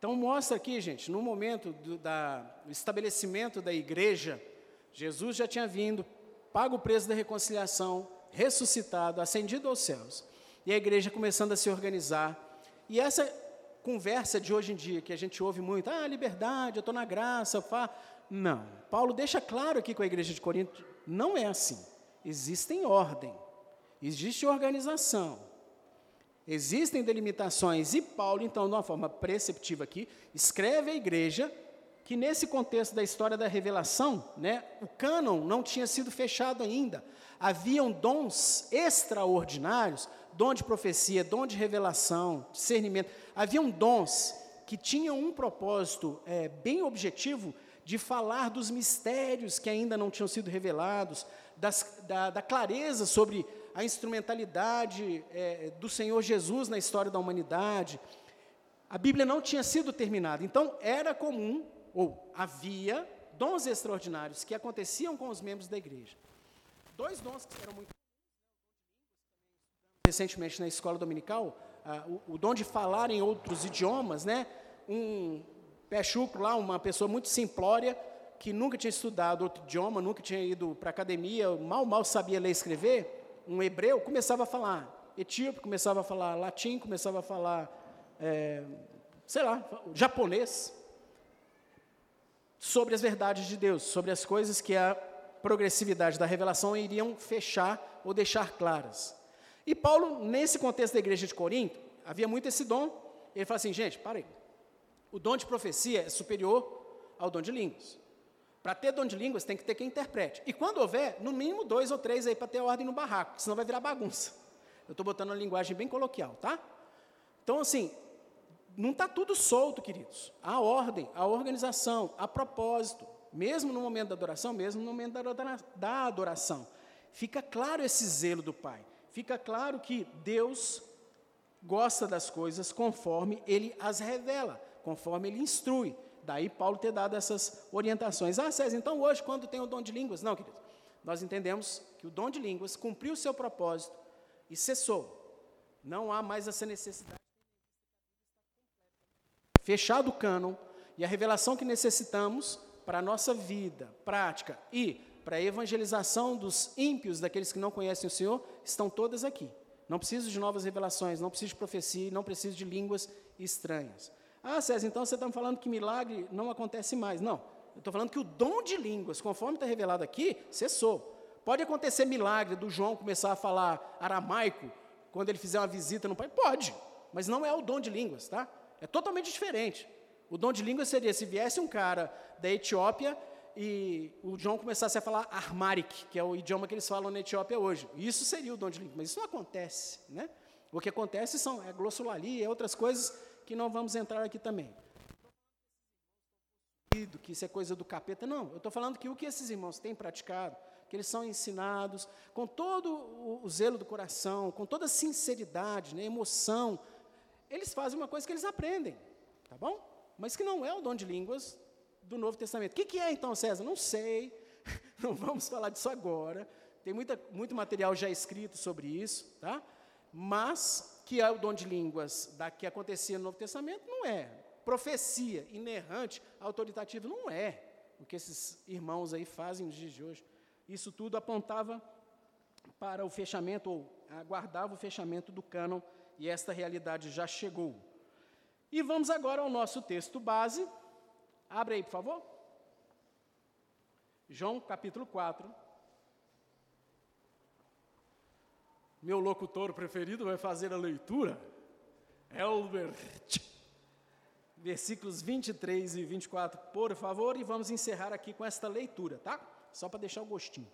Então, mostra aqui, gente, no momento do, da, estabelecimento da igreja, Jesus já tinha vindo, pago o preço da reconciliação, ressuscitado, ascendido aos céus. E a igreja começando a se organizar. E essa conversa de hoje em dia, que a gente ouve muito, ah, liberdade, eu estou na graça, faço. Não. Paulo deixa claro aqui com a igreja de Corinto, não é assim. Existem ordem, existe organização, Existem delimitações, e Paulo, então, de uma forma preceptiva aqui, escreve à igreja que nesse contexto da história da revelação, né, o cânon não tinha sido fechado ainda. Haviam dons extraordinários, dom de profecia, dom de revelação, discernimento. Haviam dons que tinham um propósito é, bem objetivo de falar dos mistérios que ainda não tinham sido revelados, das, da, da clareza sobre a instrumentalidade é, do Senhor Jesus na história da humanidade. A Bíblia não tinha sido terminada, então era comum, ou havia, dons extraordinários que aconteciam com os membros da igreja. Dois dons que eram muito recentemente na escola dominical, ah, o, o, dom de falar em outros idiomas, né? Um pé chucro lá, uma pessoa muito simplória, que nunca tinha estudado outro idioma, nunca tinha ido para academia, mal, mal sabia ler e escrever, um hebreu começava a falar etíope, começava a falar latim, começava a falar, é, sei lá, japonês, sobre as verdades de Deus, sobre as coisas que a progressividade da revelação iriam fechar ou deixar claras. E Paulo, nesse contexto da igreja de Corinto, havia muito esse dom. Ele fala assim, gente, para aí. O dom de profecia é superior ao dom de línguas. Para ter dom de línguas, tem que ter quem interprete. E quando houver, no mínimo dois ou três aí para ter ordem no barraco, senão vai virar bagunça. Eu estou botando uma linguagem bem coloquial, tá? Então, assim, não está tudo solto, queridos. Há ordem, há organização, há propósito. Mesmo no momento da adoração, mesmo no momento da adoração. Fica claro esse zelo do Pai. Fica claro que Deus gosta das coisas conforme Ele as revela, conforme Ele instrui. Daí Paulo ter dado essas orientações. Ah, César, então hoje, quando tem o dom de línguas? Não, querido. Nós entendemos que o dom de línguas cumpriu o seu propósito e cessou. Não há mais essa necessidade. Fechado o cânon e a revelação que necessitamos para a nossa vida prática e para a evangelização dos ímpios, daqueles que não conhecem o Senhor, estão todas aqui. Não preciso de novas revelações, não preciso de profecia, não preciso de línguas estranhas. Ah, César, então você está me falando que milagre não acontece mais. Não, eu estou falando que o dom de línguas, conforme está revelado aqui, cessou. Pode acontecer milagre do João começar a falar aramaico quando ele fizer uma visita no pai? Pode, mas não é o dom de línguas, tá? É totalmente diferente. O dom de línguas seria se viesse um cara da Etiópia e o João começasse a falar Armaric, que é o idioma que eles falam na Etiópia hoje. Isso seria o dom de língua, mas isso não acontece, né? O que acontece são é glossolalia outras coisas que não vamos entrar aqui também. Que isso é coisa do capeta. Não, eu estou falando que o que esses irmãos têm praticado, que eles são ensinados com todo o, zelo do coração, com toda a sinceridade, né, emoção, eles fazem uma coisa que eles aprendem, tá bom? Mas que não é o dom de línguas do Novo Testamento. O que, que é então, César? Não sei, não vamos falar disso agora. Tem muita, muito material já escrito sobre isso, tá? Mas que é o dom de línguas da que acontecia no Novo Testamento, não é. Profecia inerrante, autoritativa, não é o que esses irmãos aí fazem nos dias de hoje. Isso tudo apontava para o fechamento, ou aguardava o fechamento do cânon, e esta realidade já chegou. E vamos agora ao nosso texto base, Abre aí, por favor. João capítulo 4. Meu locutor preferido vai fazer a leitura. Elbert. Versículos 23 e 24, por favor, e vamos encerrar aqui com esta leitura, tá? Só para deixar o gostinho.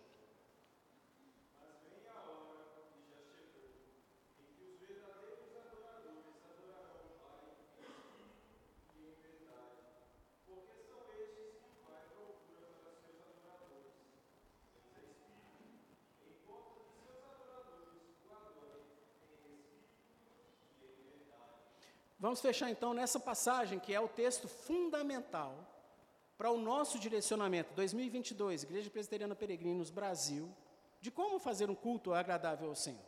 Vamos fechar então nessa passagem que é o texto fundamental para o nosso direcionamento 2022, Igreja Presbiteriana Peregrinos Brasil, de como fazer um culto agradável ao Senhor.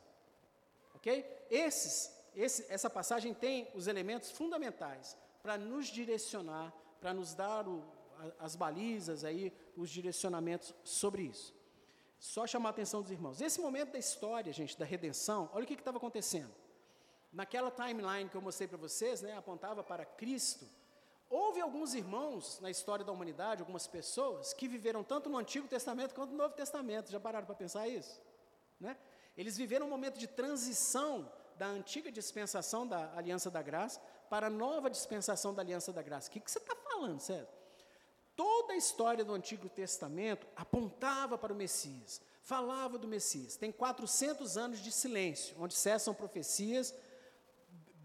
OK? Esses, esse, essa passagem tem os elementos fundamentais para nos direcionar, para nos dar o, as balizas aí, os direcionamentos sobre isso. Só chamar a atenção dos irmãos. Esse momento da história, gente, da redenção, olha o que estava acontecendo naquela timeline que eu mostrei para vocês, né, apontava para Cristo. Houve alguns irmãos na história da humanidade, algumas pessoas, que viveram tanto no Antigo Testamento quanto no Novo Testamento. Já pararam para pensar isso? Né? Eles viveram um momento de transição da antiga dispensação da Aliança da Graça para a nova dispensação da Aliança da Graça. O que, que você está falando, César? Toda a história do Antigo Testamento apontava para o Messias, falava do Messias. Tem 400 anos de silêncio, onde cessam profecias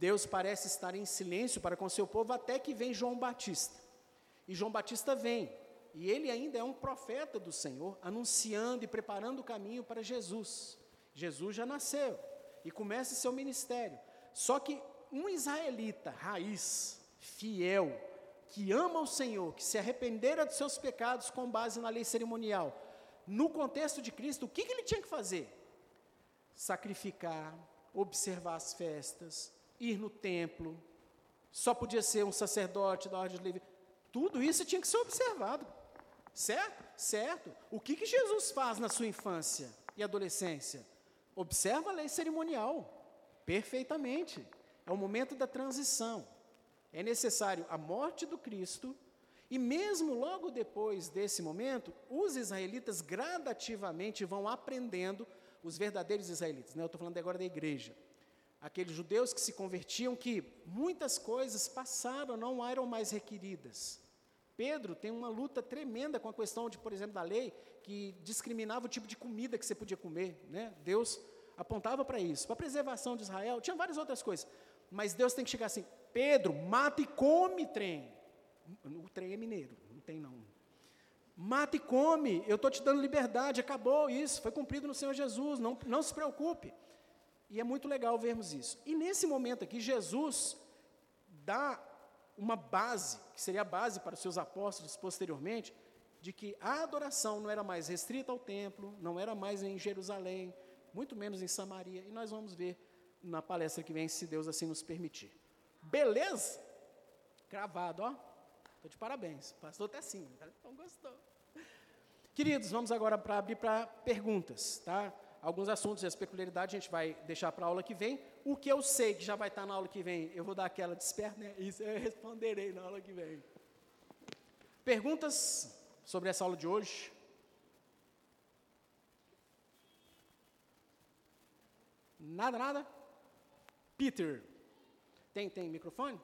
Deus parece estar em silêncio para com seu povo até que vem João Batista. E João Batista vem, e ele ainda é um profeta do Senhor, anunciando e preparando o caminho para Jesus. Jesus já nasceu e começa seu ministério. Só que um israelita raiz, fiel, que ama o Senhor, que se arrependera dos seus pecados com base na lei cerimonial, no contexto de Cristo, o que, que ele tinha que fazer? Sacrificar, observar as festas, ir no templo, só podia ser um sacerdote da ordem de. Tudo isso tinha que ser observado. Certo? Certo. O que, que Jesus faz na sua infância e adolescência? Observa a lei cerimonial. Perfeitamente. É o momento da transição. É necessário a morte do Cristo, e mesmo logo depois desse momento, os israelitas gradativamente vão aprendendo, os verdadeiros israelitas, né? eu estou falando agora da igreja, aqueles judeus que se convertiam, que muitas coisas passaram, não eram mais requeridas. Pedro tem uma luta tremenda com a questão de, por exemplo, da lei, que discriminava o tipo de comida que você podia comer. Né? Deus apontava para isso, para a preservação de Israel, tinha várias outras coisas. Mas Deus tem que chegar assim, Pedro, mata e come trem. O trem é mineiro, não tem não. Mata e come, eu estou te dando liberdade, acabou isso, foi cumprido no Senhor Jesus, não, não se preocupe. E é muito legal vermos isso. E nesse momento aqui, Jesus dá uma base, que seria a base para os seus apóstolos posteriormente, de que a adoração não era mais restrita ao templo, não era mais em Jerusalém, muito menos em Samaria. E nós vamos ver na palestra que vem, se Deus assim nos permitir. Beleza? Gravado, ó. Estou de parabéns. Pastor até sim. Então gostou. Queridos, vamos agora para abrir para perguntas, tá? Alguns assuntos as peculiaridades a gente vai deixar para a aula que vem. O que eu sei que já vai estar na aula que vem, eu vou dar aquela desperta, né? Isso eu responderei na aula que vem. Perguntas sobre essa aula de hoje? Nada, nada? Peter, tem, tem microfone?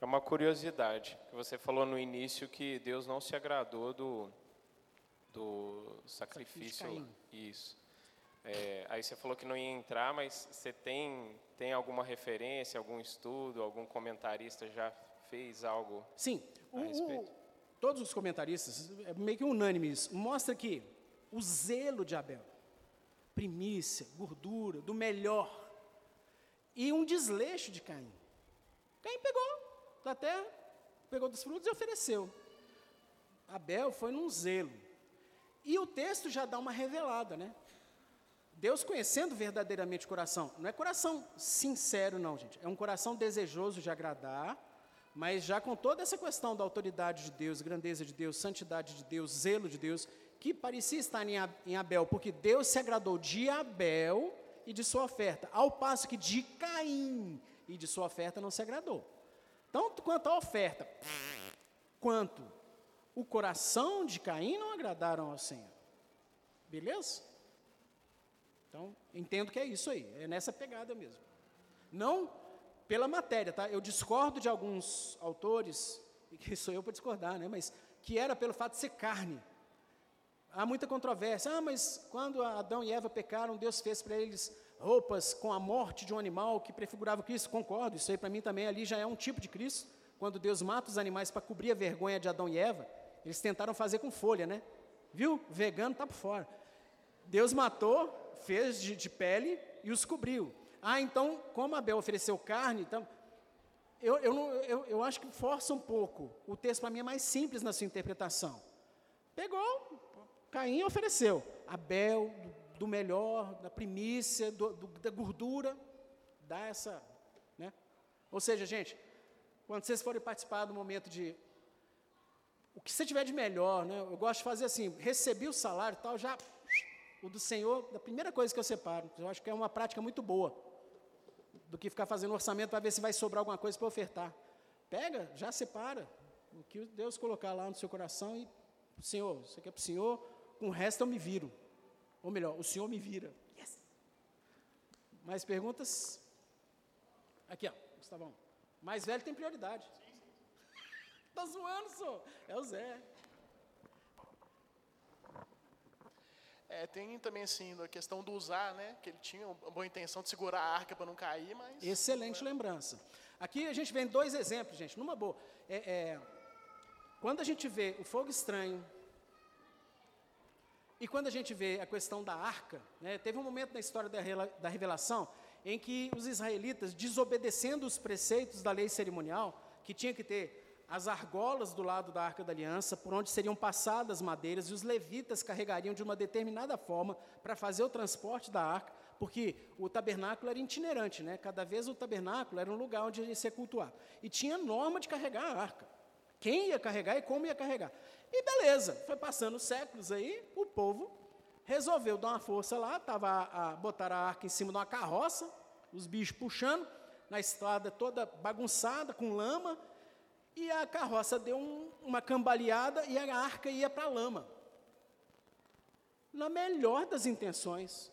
É uma curiosidade, que você falou no início que Deus não se agradou do, do sacrifício. Sacrifício Isso. É, aí você falou que não ia entrar, mas você tem, tem alguma referência, algum estudo, algum comentarista já fez algo Sim, o, a o, respeito? todos os comentaristas, é meio que unânime isso, mostra que o zelo de Abel, primícia, gordura, do melhor, e um desleixo de Caim. Caim pegou da terra, pegou dos frutos e ofereceu. Abel foi num zelo. E o texto já dá uma revelada, né? Deus conhecendo verdadeiramente o coração, não é coração sincero, não, gente. É um coração desejoso de agradar, mas já com toda essa questão da autoridade de Deus, grandeza de Deus, santidade de Deus, zelo de Deus, que parecia estar em Abel, porque Deus se agradou de Abel e de sua oferta, ao passo que de Caim e de sua oferta não se agradou. Tanto quanto a oferta, quanto o coração de Caim não agradaram ao Senhor. Beleza? Então, entendo que é isso aí, é nessa pegada mesmo. Não pela matéria, tá? Eu discordo de alguns autores, e que sou eu para discordar, né? Mas que era pelo fato de ser carne. Há muita controvérsia. Ah, mas quando Adão e Eva pecaram, Deus fez para eles roupas com a morte de um animal que prefigurava Cristo. Concordo, isso aí para mim também ali já é um tipo de Cristo. Quando Deus mata os animais para cobrir a vergonha de Adão e Eva, eles tentaram fazer com folha, né? Viu? Vegano está por fora. Deus matou, fez de, de, pele e os cobriu. Ah, então, como Abel ofereceu carne, então, eu, eu, não, eu, eu acho que força um pouco. O texto para mim é mais simples na sua interpretação. Pegou, Caim ofereceu. Abel, do, do melhor, da primícia, do, do, da gordura, dá essa. Né? Ou seja, gente, quando vocês forem participar do momento de. O que você tiver de melhor, né? eu gosto de fazer assim: recebi o salário e tal, já. O do Senhor, da primeira coisa que eu separo. Eu acho que é uma prática muito boa. Do que ficar fazendo orçamento para ver se vai sobrar alguma coisa para ofertar. Pega, já separa. O que Deus colocar lá no seu coração e. Senhor, isso aqui é para o Senhor, com o resto eu me viro. Ou melhor, o Senhor me vira. Yes. Mais perguntas? Aqui, ó, Gustavão. Mais velho tem prioridade. Está zoando, só. É o Zé. É, tem também assim a questão do usar, né? Que ele tinha uma boa intenção de segurar a arca para não cair, mas. Excelente lembrança. Aqui a gente vem dois exemplos, gente, numa boa. É, é, quando a gente vê o fogo estranho, e quando a gente vê a questão da arca, né, teve um momento na história da, da revelação em que os israelitas, desobedecendo os preceitos da lei cerimonial, que tinha que ter as argolas do lado da arca da aliança, por onde seriam passadas madeiras, e os levitas carregariam de uma determinada forma para fazer o transporte da arca, porque o tabernáculo era itinerante, né? cada vez o tabernáculo era um lugar onde ia ser cultuado. E tinha norma de carregar a arca. Quem ia carregar e como ia carregar. E beleza, foi passando séculos aí, o povo resolveu dar uma força lá, tava a, a, botar a arca em cima de uma carroça, os bichos puxando, na estrada toda bagunçada, com lama, e a carroça deu um, uma cambaleada e a arca ia para a lama. Na melhor das intenções.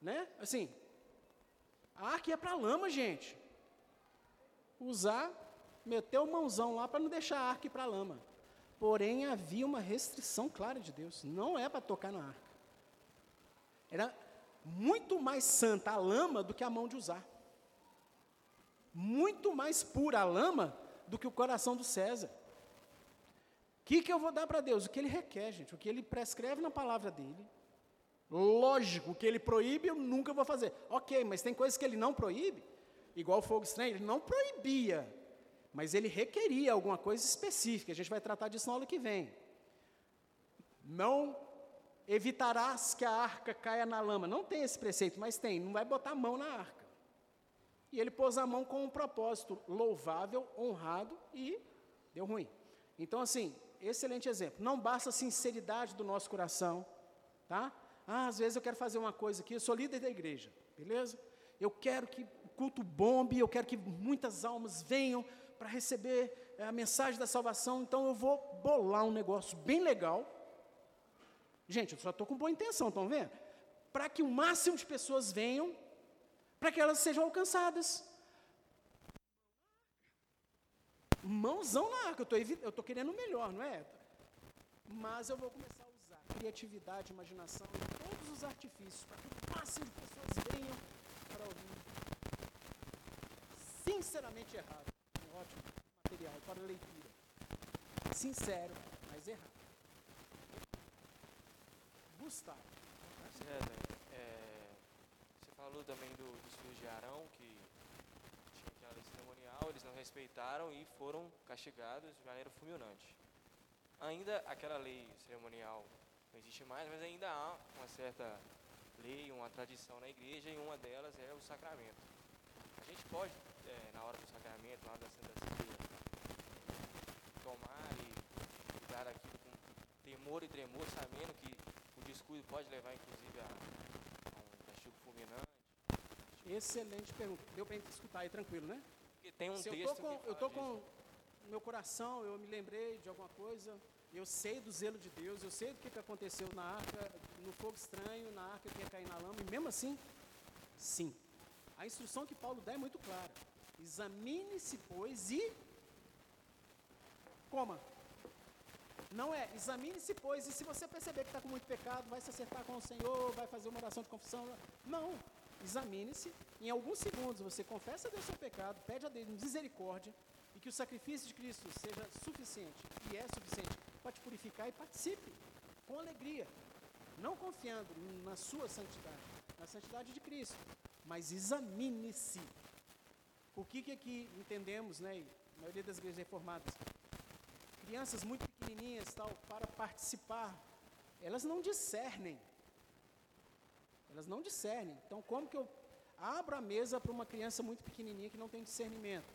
Né? Assim, a arca ia para a lama, gente. Usar, meter o mãozão lá para não deixar a arca ir para a lama. Porém, havia uma restrição clara de Deus. Não é para tocar na arca. Era muito mais santa a lama do que a mão de usar. Muito mais pura a lama do que o coração do César. O que, que eu vou dar para Deus? O que ele requer, gente, o que ele prescreve na palavra dele. Lógico, o que ele proíbe eu nunca vou fazer. Ok, mas tem coisas que ele não proíbe, igual o fogo estranho, ele não proibia, mas ele requeria alguma coisa específica. A gente vai tratar disso na aula que vem. Não evitarás que a arca caia na lama. Não tem esse preceito, mas tem, não vai botar a mão na arca. E ele pôs a mão com um propósito louvável, honrado e deu ruim. Então, assim, excelente exemplo. Não basta a sinceridade do nosso coração, tá? Ah, às vezes eu quero fazer uma coisa aqui, eu sou líder da igreja, beleza? Eu quero que o culto bombe, eu quero que muitas almas venham para receber eh, a mensagem da salvação, então eu vou bolar um negócio bem legal. Gente, eu só estou com boa intenção, estão vendo? Para que o máximo de pessoas venham, para que elas sejam alcançadas. Mãozão na arca, eu estou querendo melhor, não é? Mas eu vou começar a usar criatividade, imaginação e todos os artifícios para que o máximo de pessoas venham para ouvir. Sinceramente errado. Um ótimo material para leitura. Sincero, mas errado. Gustavo. É, você falou também do, dos filhos de Arão, que eles não respeitaram e foram castigados de maneira fulminante. Ainda aquela lei cerimonial não existe mais, mas ainda há uma certa lei, uma tradição na igreja e uma delas é o sacramento. A gente pode, é, na hora do sacramento, na hora da Santa Ceia, tomar e cuidar aquilo com temor e tremor, sabendo que o descuido pode levar inclusive a, a um castigo fulminante. Excelente pergunta. Deu para escutar aí tranquilo, né? tem um Se texto eu tô com, eu tô com meu coração, eu me lembrei de alguma coisa, eu sei do zelo de Deus, eu sei do que, que aconteceu na arca, no fogo estranho, na arca que ia cair na lama, e mesmo assim, sim. A instrução que Paulo dá é muito clara. Examine-se, pois, e coma. Não é, examine-se, pois, e se você perceber que está com muito pecado, vai se acertar com o Senhor, vai fazer uma oração de confissão. Não, examine-se, em alguns segundos você confessa a Deus seu pecado, pede a Deus misericórdia e que o sacrifício de Cristo seja suficiente, e é suficiente, para te purificar e participe com alegria, não confiando na sua santidade, na santidade de Cristo, mas examine-se. O que, que aqui entendemos, né, a maioria das igrejas reformadas, crianças muito pequenininhas, tal, para participar, elas não discernem elas não discernem. Então, como que eu abro a mesa para uma criança muito pequenininha que não tem discernimento?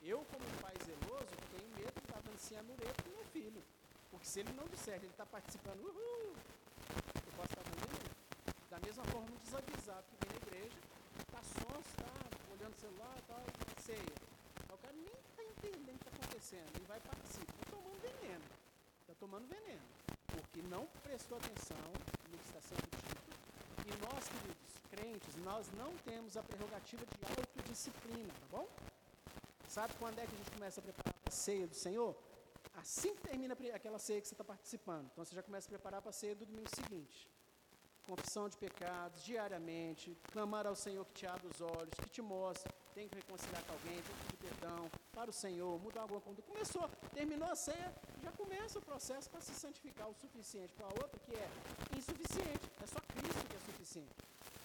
Eu, como pai zeloso, tenho medo de dar dancinha mureta para meu filho. Porque se ele não discerne, ele está participando, uhul, eu posso estar dando Da mesma forma, um desavisado que vem na igreja, está sonso, está olhando o celular, está ceia. O cara nem está entendendo o que está acontecendo. Ele vai participar. Está tomando veneno. Está tomando veneno. Porque não prestou atenção no que está sendo dito e nós, queridos, crentes, nós não temos a prerrogativa de autodisciplina, tá bom? Sabe quando é que a gente começa a preparar a ceia do Senhor? Assim que termina aquela ceia que você está participando. Então você já começa a preparar para a ceia do domingo seguinte confissão de pecados diariamente, clamar ao Senhor que te abra os olhos, que te mostre, tem que reconciliar com alguém, tem que pedir perdão para o Senhor, mudar alguma conduta. Começou, terminou a ceia, já começa o processo para se santificar o suficiente para a outra que é insuficiente. É só Cristo que é suficiente.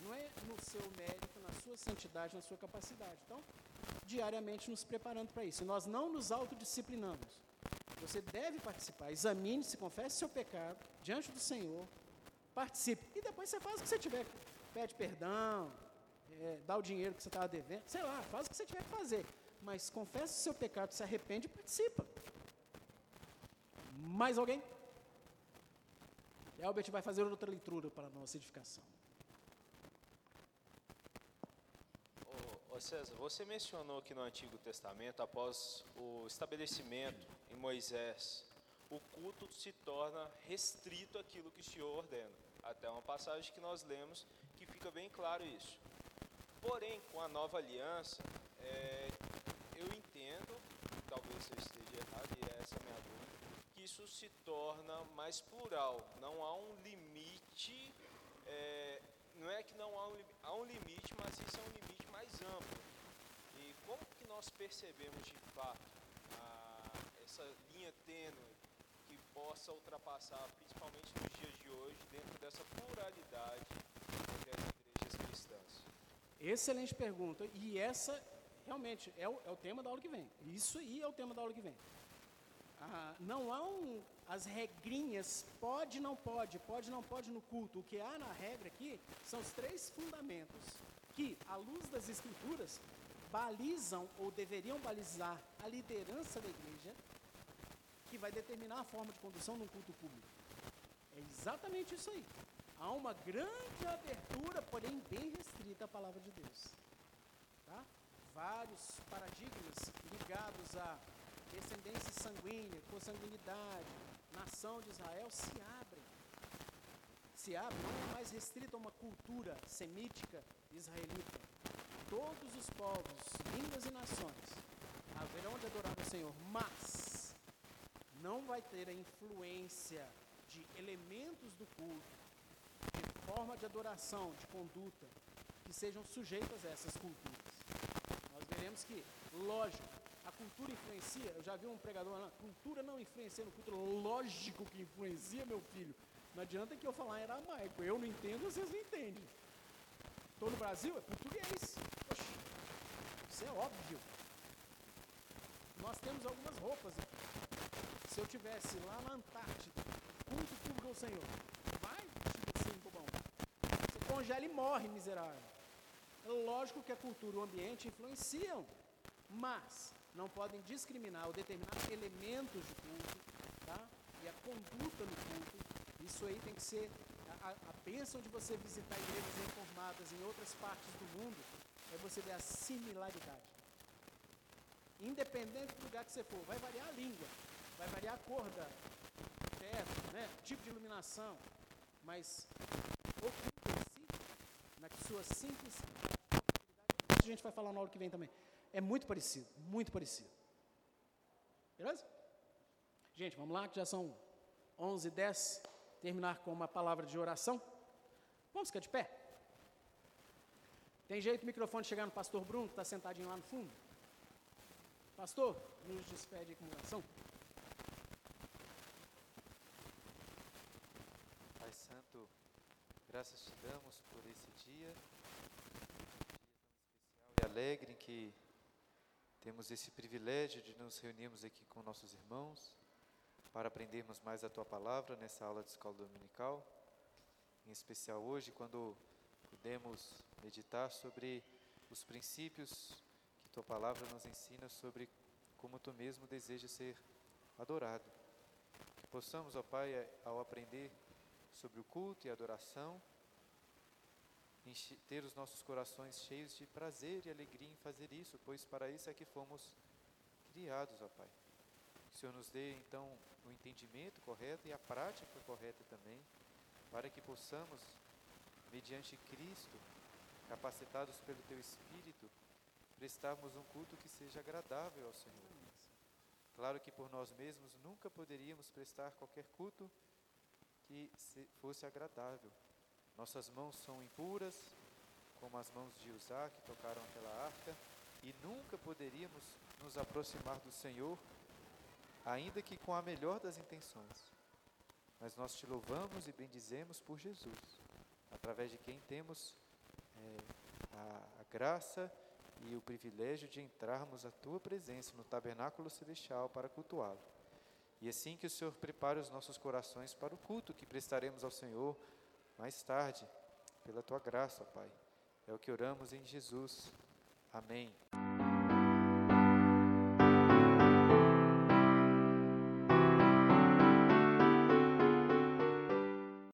Não é no seu mérito, na sua santidade, na sua capacidade. Então, diariamente nos preparando para isso. E nós não nos autodisciplinamos. Você deve participar, examine-se, confesse seu pecado diante do Senhor, participe. E depois você faz o que você tiver. Pede perdão, é, dá o dinheiro que você estava devendo, sei lá, faz o que você tiver que fazer. Mas confessa o seu pecado, se arrepende e participa. Mais alguém? Albert vai fazer outra leitura para a nossa edificação. Ô, César, você mencionou que no Antigo Testamento, após o estabelecimento em Moisés, o culto se torna restrito àquilo que o Senhor ordena até uma passagem que nós lemos que fica bem claro isso. Porém, com a nova aliança, é, eu entendo, talvez eu esteja errado, e essa é a minha dúvida, que isso se torna mais plural. Não há um limite, é, não é que não há um, há um limite, mas isso é um limite mais amplo. E como que nós percebemos de fato a, essa linha tênue possa ultrapassar, principalmente nos dias de hoje, dentro dessa pluralidade entre as igrejas cristãs? Excelente pergunta. E essa realmente é o, é o tema da aula que vem. Isso aí é o tema da aula que vem. ah, não há um, as regrinhas, pode, não pode, pode, não pode no culto. O que há na regra aqui são os três fundamentos que, à luz das escrituras, balizam ou deveriam balizar a liderança da igreja, que vai determinar a forma de condução num culto público. É exatamente isso aí. Há uma grande abertura, porém bem restrita à palavra de Deus. Tá? Vários paradigmas ligados à descendência sanguínea, consanguinidade, nação de Israel se abrem. Se abrem, não é mais restrito a uma cultura semítica israelita. Todos os povos, línguas e nações haverão de adorar o Senhor, mas não vai ter a influência de elementos do culto, de forma de adoração, de conduta, que sejam sujeitas a essas culturas. Nós veremos que, lógico, a cultura influencia. Eu já vi um pregador falando, cultura não influencia no culto. Lógico que influencia, meu filho. Não adianta que eu falar em aramaico. Eu não entendo, vocês não entendem. Estou no Brasil, é português. Oxi, isso é óbvio. Nós temos algumas roupas aqui. Se eu tivesse lá na Antártida, culto público ao Senhor, vai vestido assim, bobão. Você congela e morre, miserável. É lógico que a cultura e o ambiente influenciam, mas não podem discriminar ou determinar elementos de culto, tá? E a conduta no culto, isso aí tem que ser a, a bênção de você visitar igrejas reformadas em outras partes do mundo, é você ver a similaridade. Independente do lugar que você for, vai variar a língua, vai variar a cor da teto, né? tipo de iluminação, mas o culto em na sua simplicidade, a gente vai falar na hora que vem também é muito parecido, muito parecido. Beleza? Gente, vamos lá, que já são 11 e 10. Terminar com uma palavra de oração. Vamos ficar de pé? Tem jeito o microfone chegar no pastor Bruno, que está sentadinho lá no fundo? Pastor, nos despede com oração. Pai Santo, graças te damos por esse dia, um dia tão especial e alegre em que temos esse privilégio de nos reunirmos aqui com nossos irmãos para aprendermos mais a tua palavra nessa aula de escola dominical, em especial hoje, quando pudemos meditar sobre os princípios que tua palavra nos ensina sobre como tu mesmo deseja ser adorado. Que possamos, ó Pai, ao aprender sobre o culto e a adoração, ter os nossos corações cheios de prazer e alegria em fazer isso, pois para isso é que fomos criados, ó Pai. Que o Senhor nos dê então o entendimento correto e a prática correta também, para que possamos, mediante Cristo, capacitados pelo Teu Espírito, prestarmos um culto que seja agradável ao Senhor. Claro que por nós mesmos nunca poderíamos prestar qualquer culto que fosse agradável nossas mãos são impuras, como as mãos de Uzá que tocaram aquela arca, e nunca poderíamos nos aproximar do Senhor, ainda que com a melhor das intenções. Mas nós te louvamos e bendizemos por Jesus, através de quem temos é, a, a graça e o privilégio de entrarmos à tua presença no tabernáculo celestial para cultuá-lo. E assim que o Senhor prepare os nossos corações para o culto que prestaremos ao Senhor mais tarde, pela tua graça, Pai. É o que oramos em Jesus. Amém.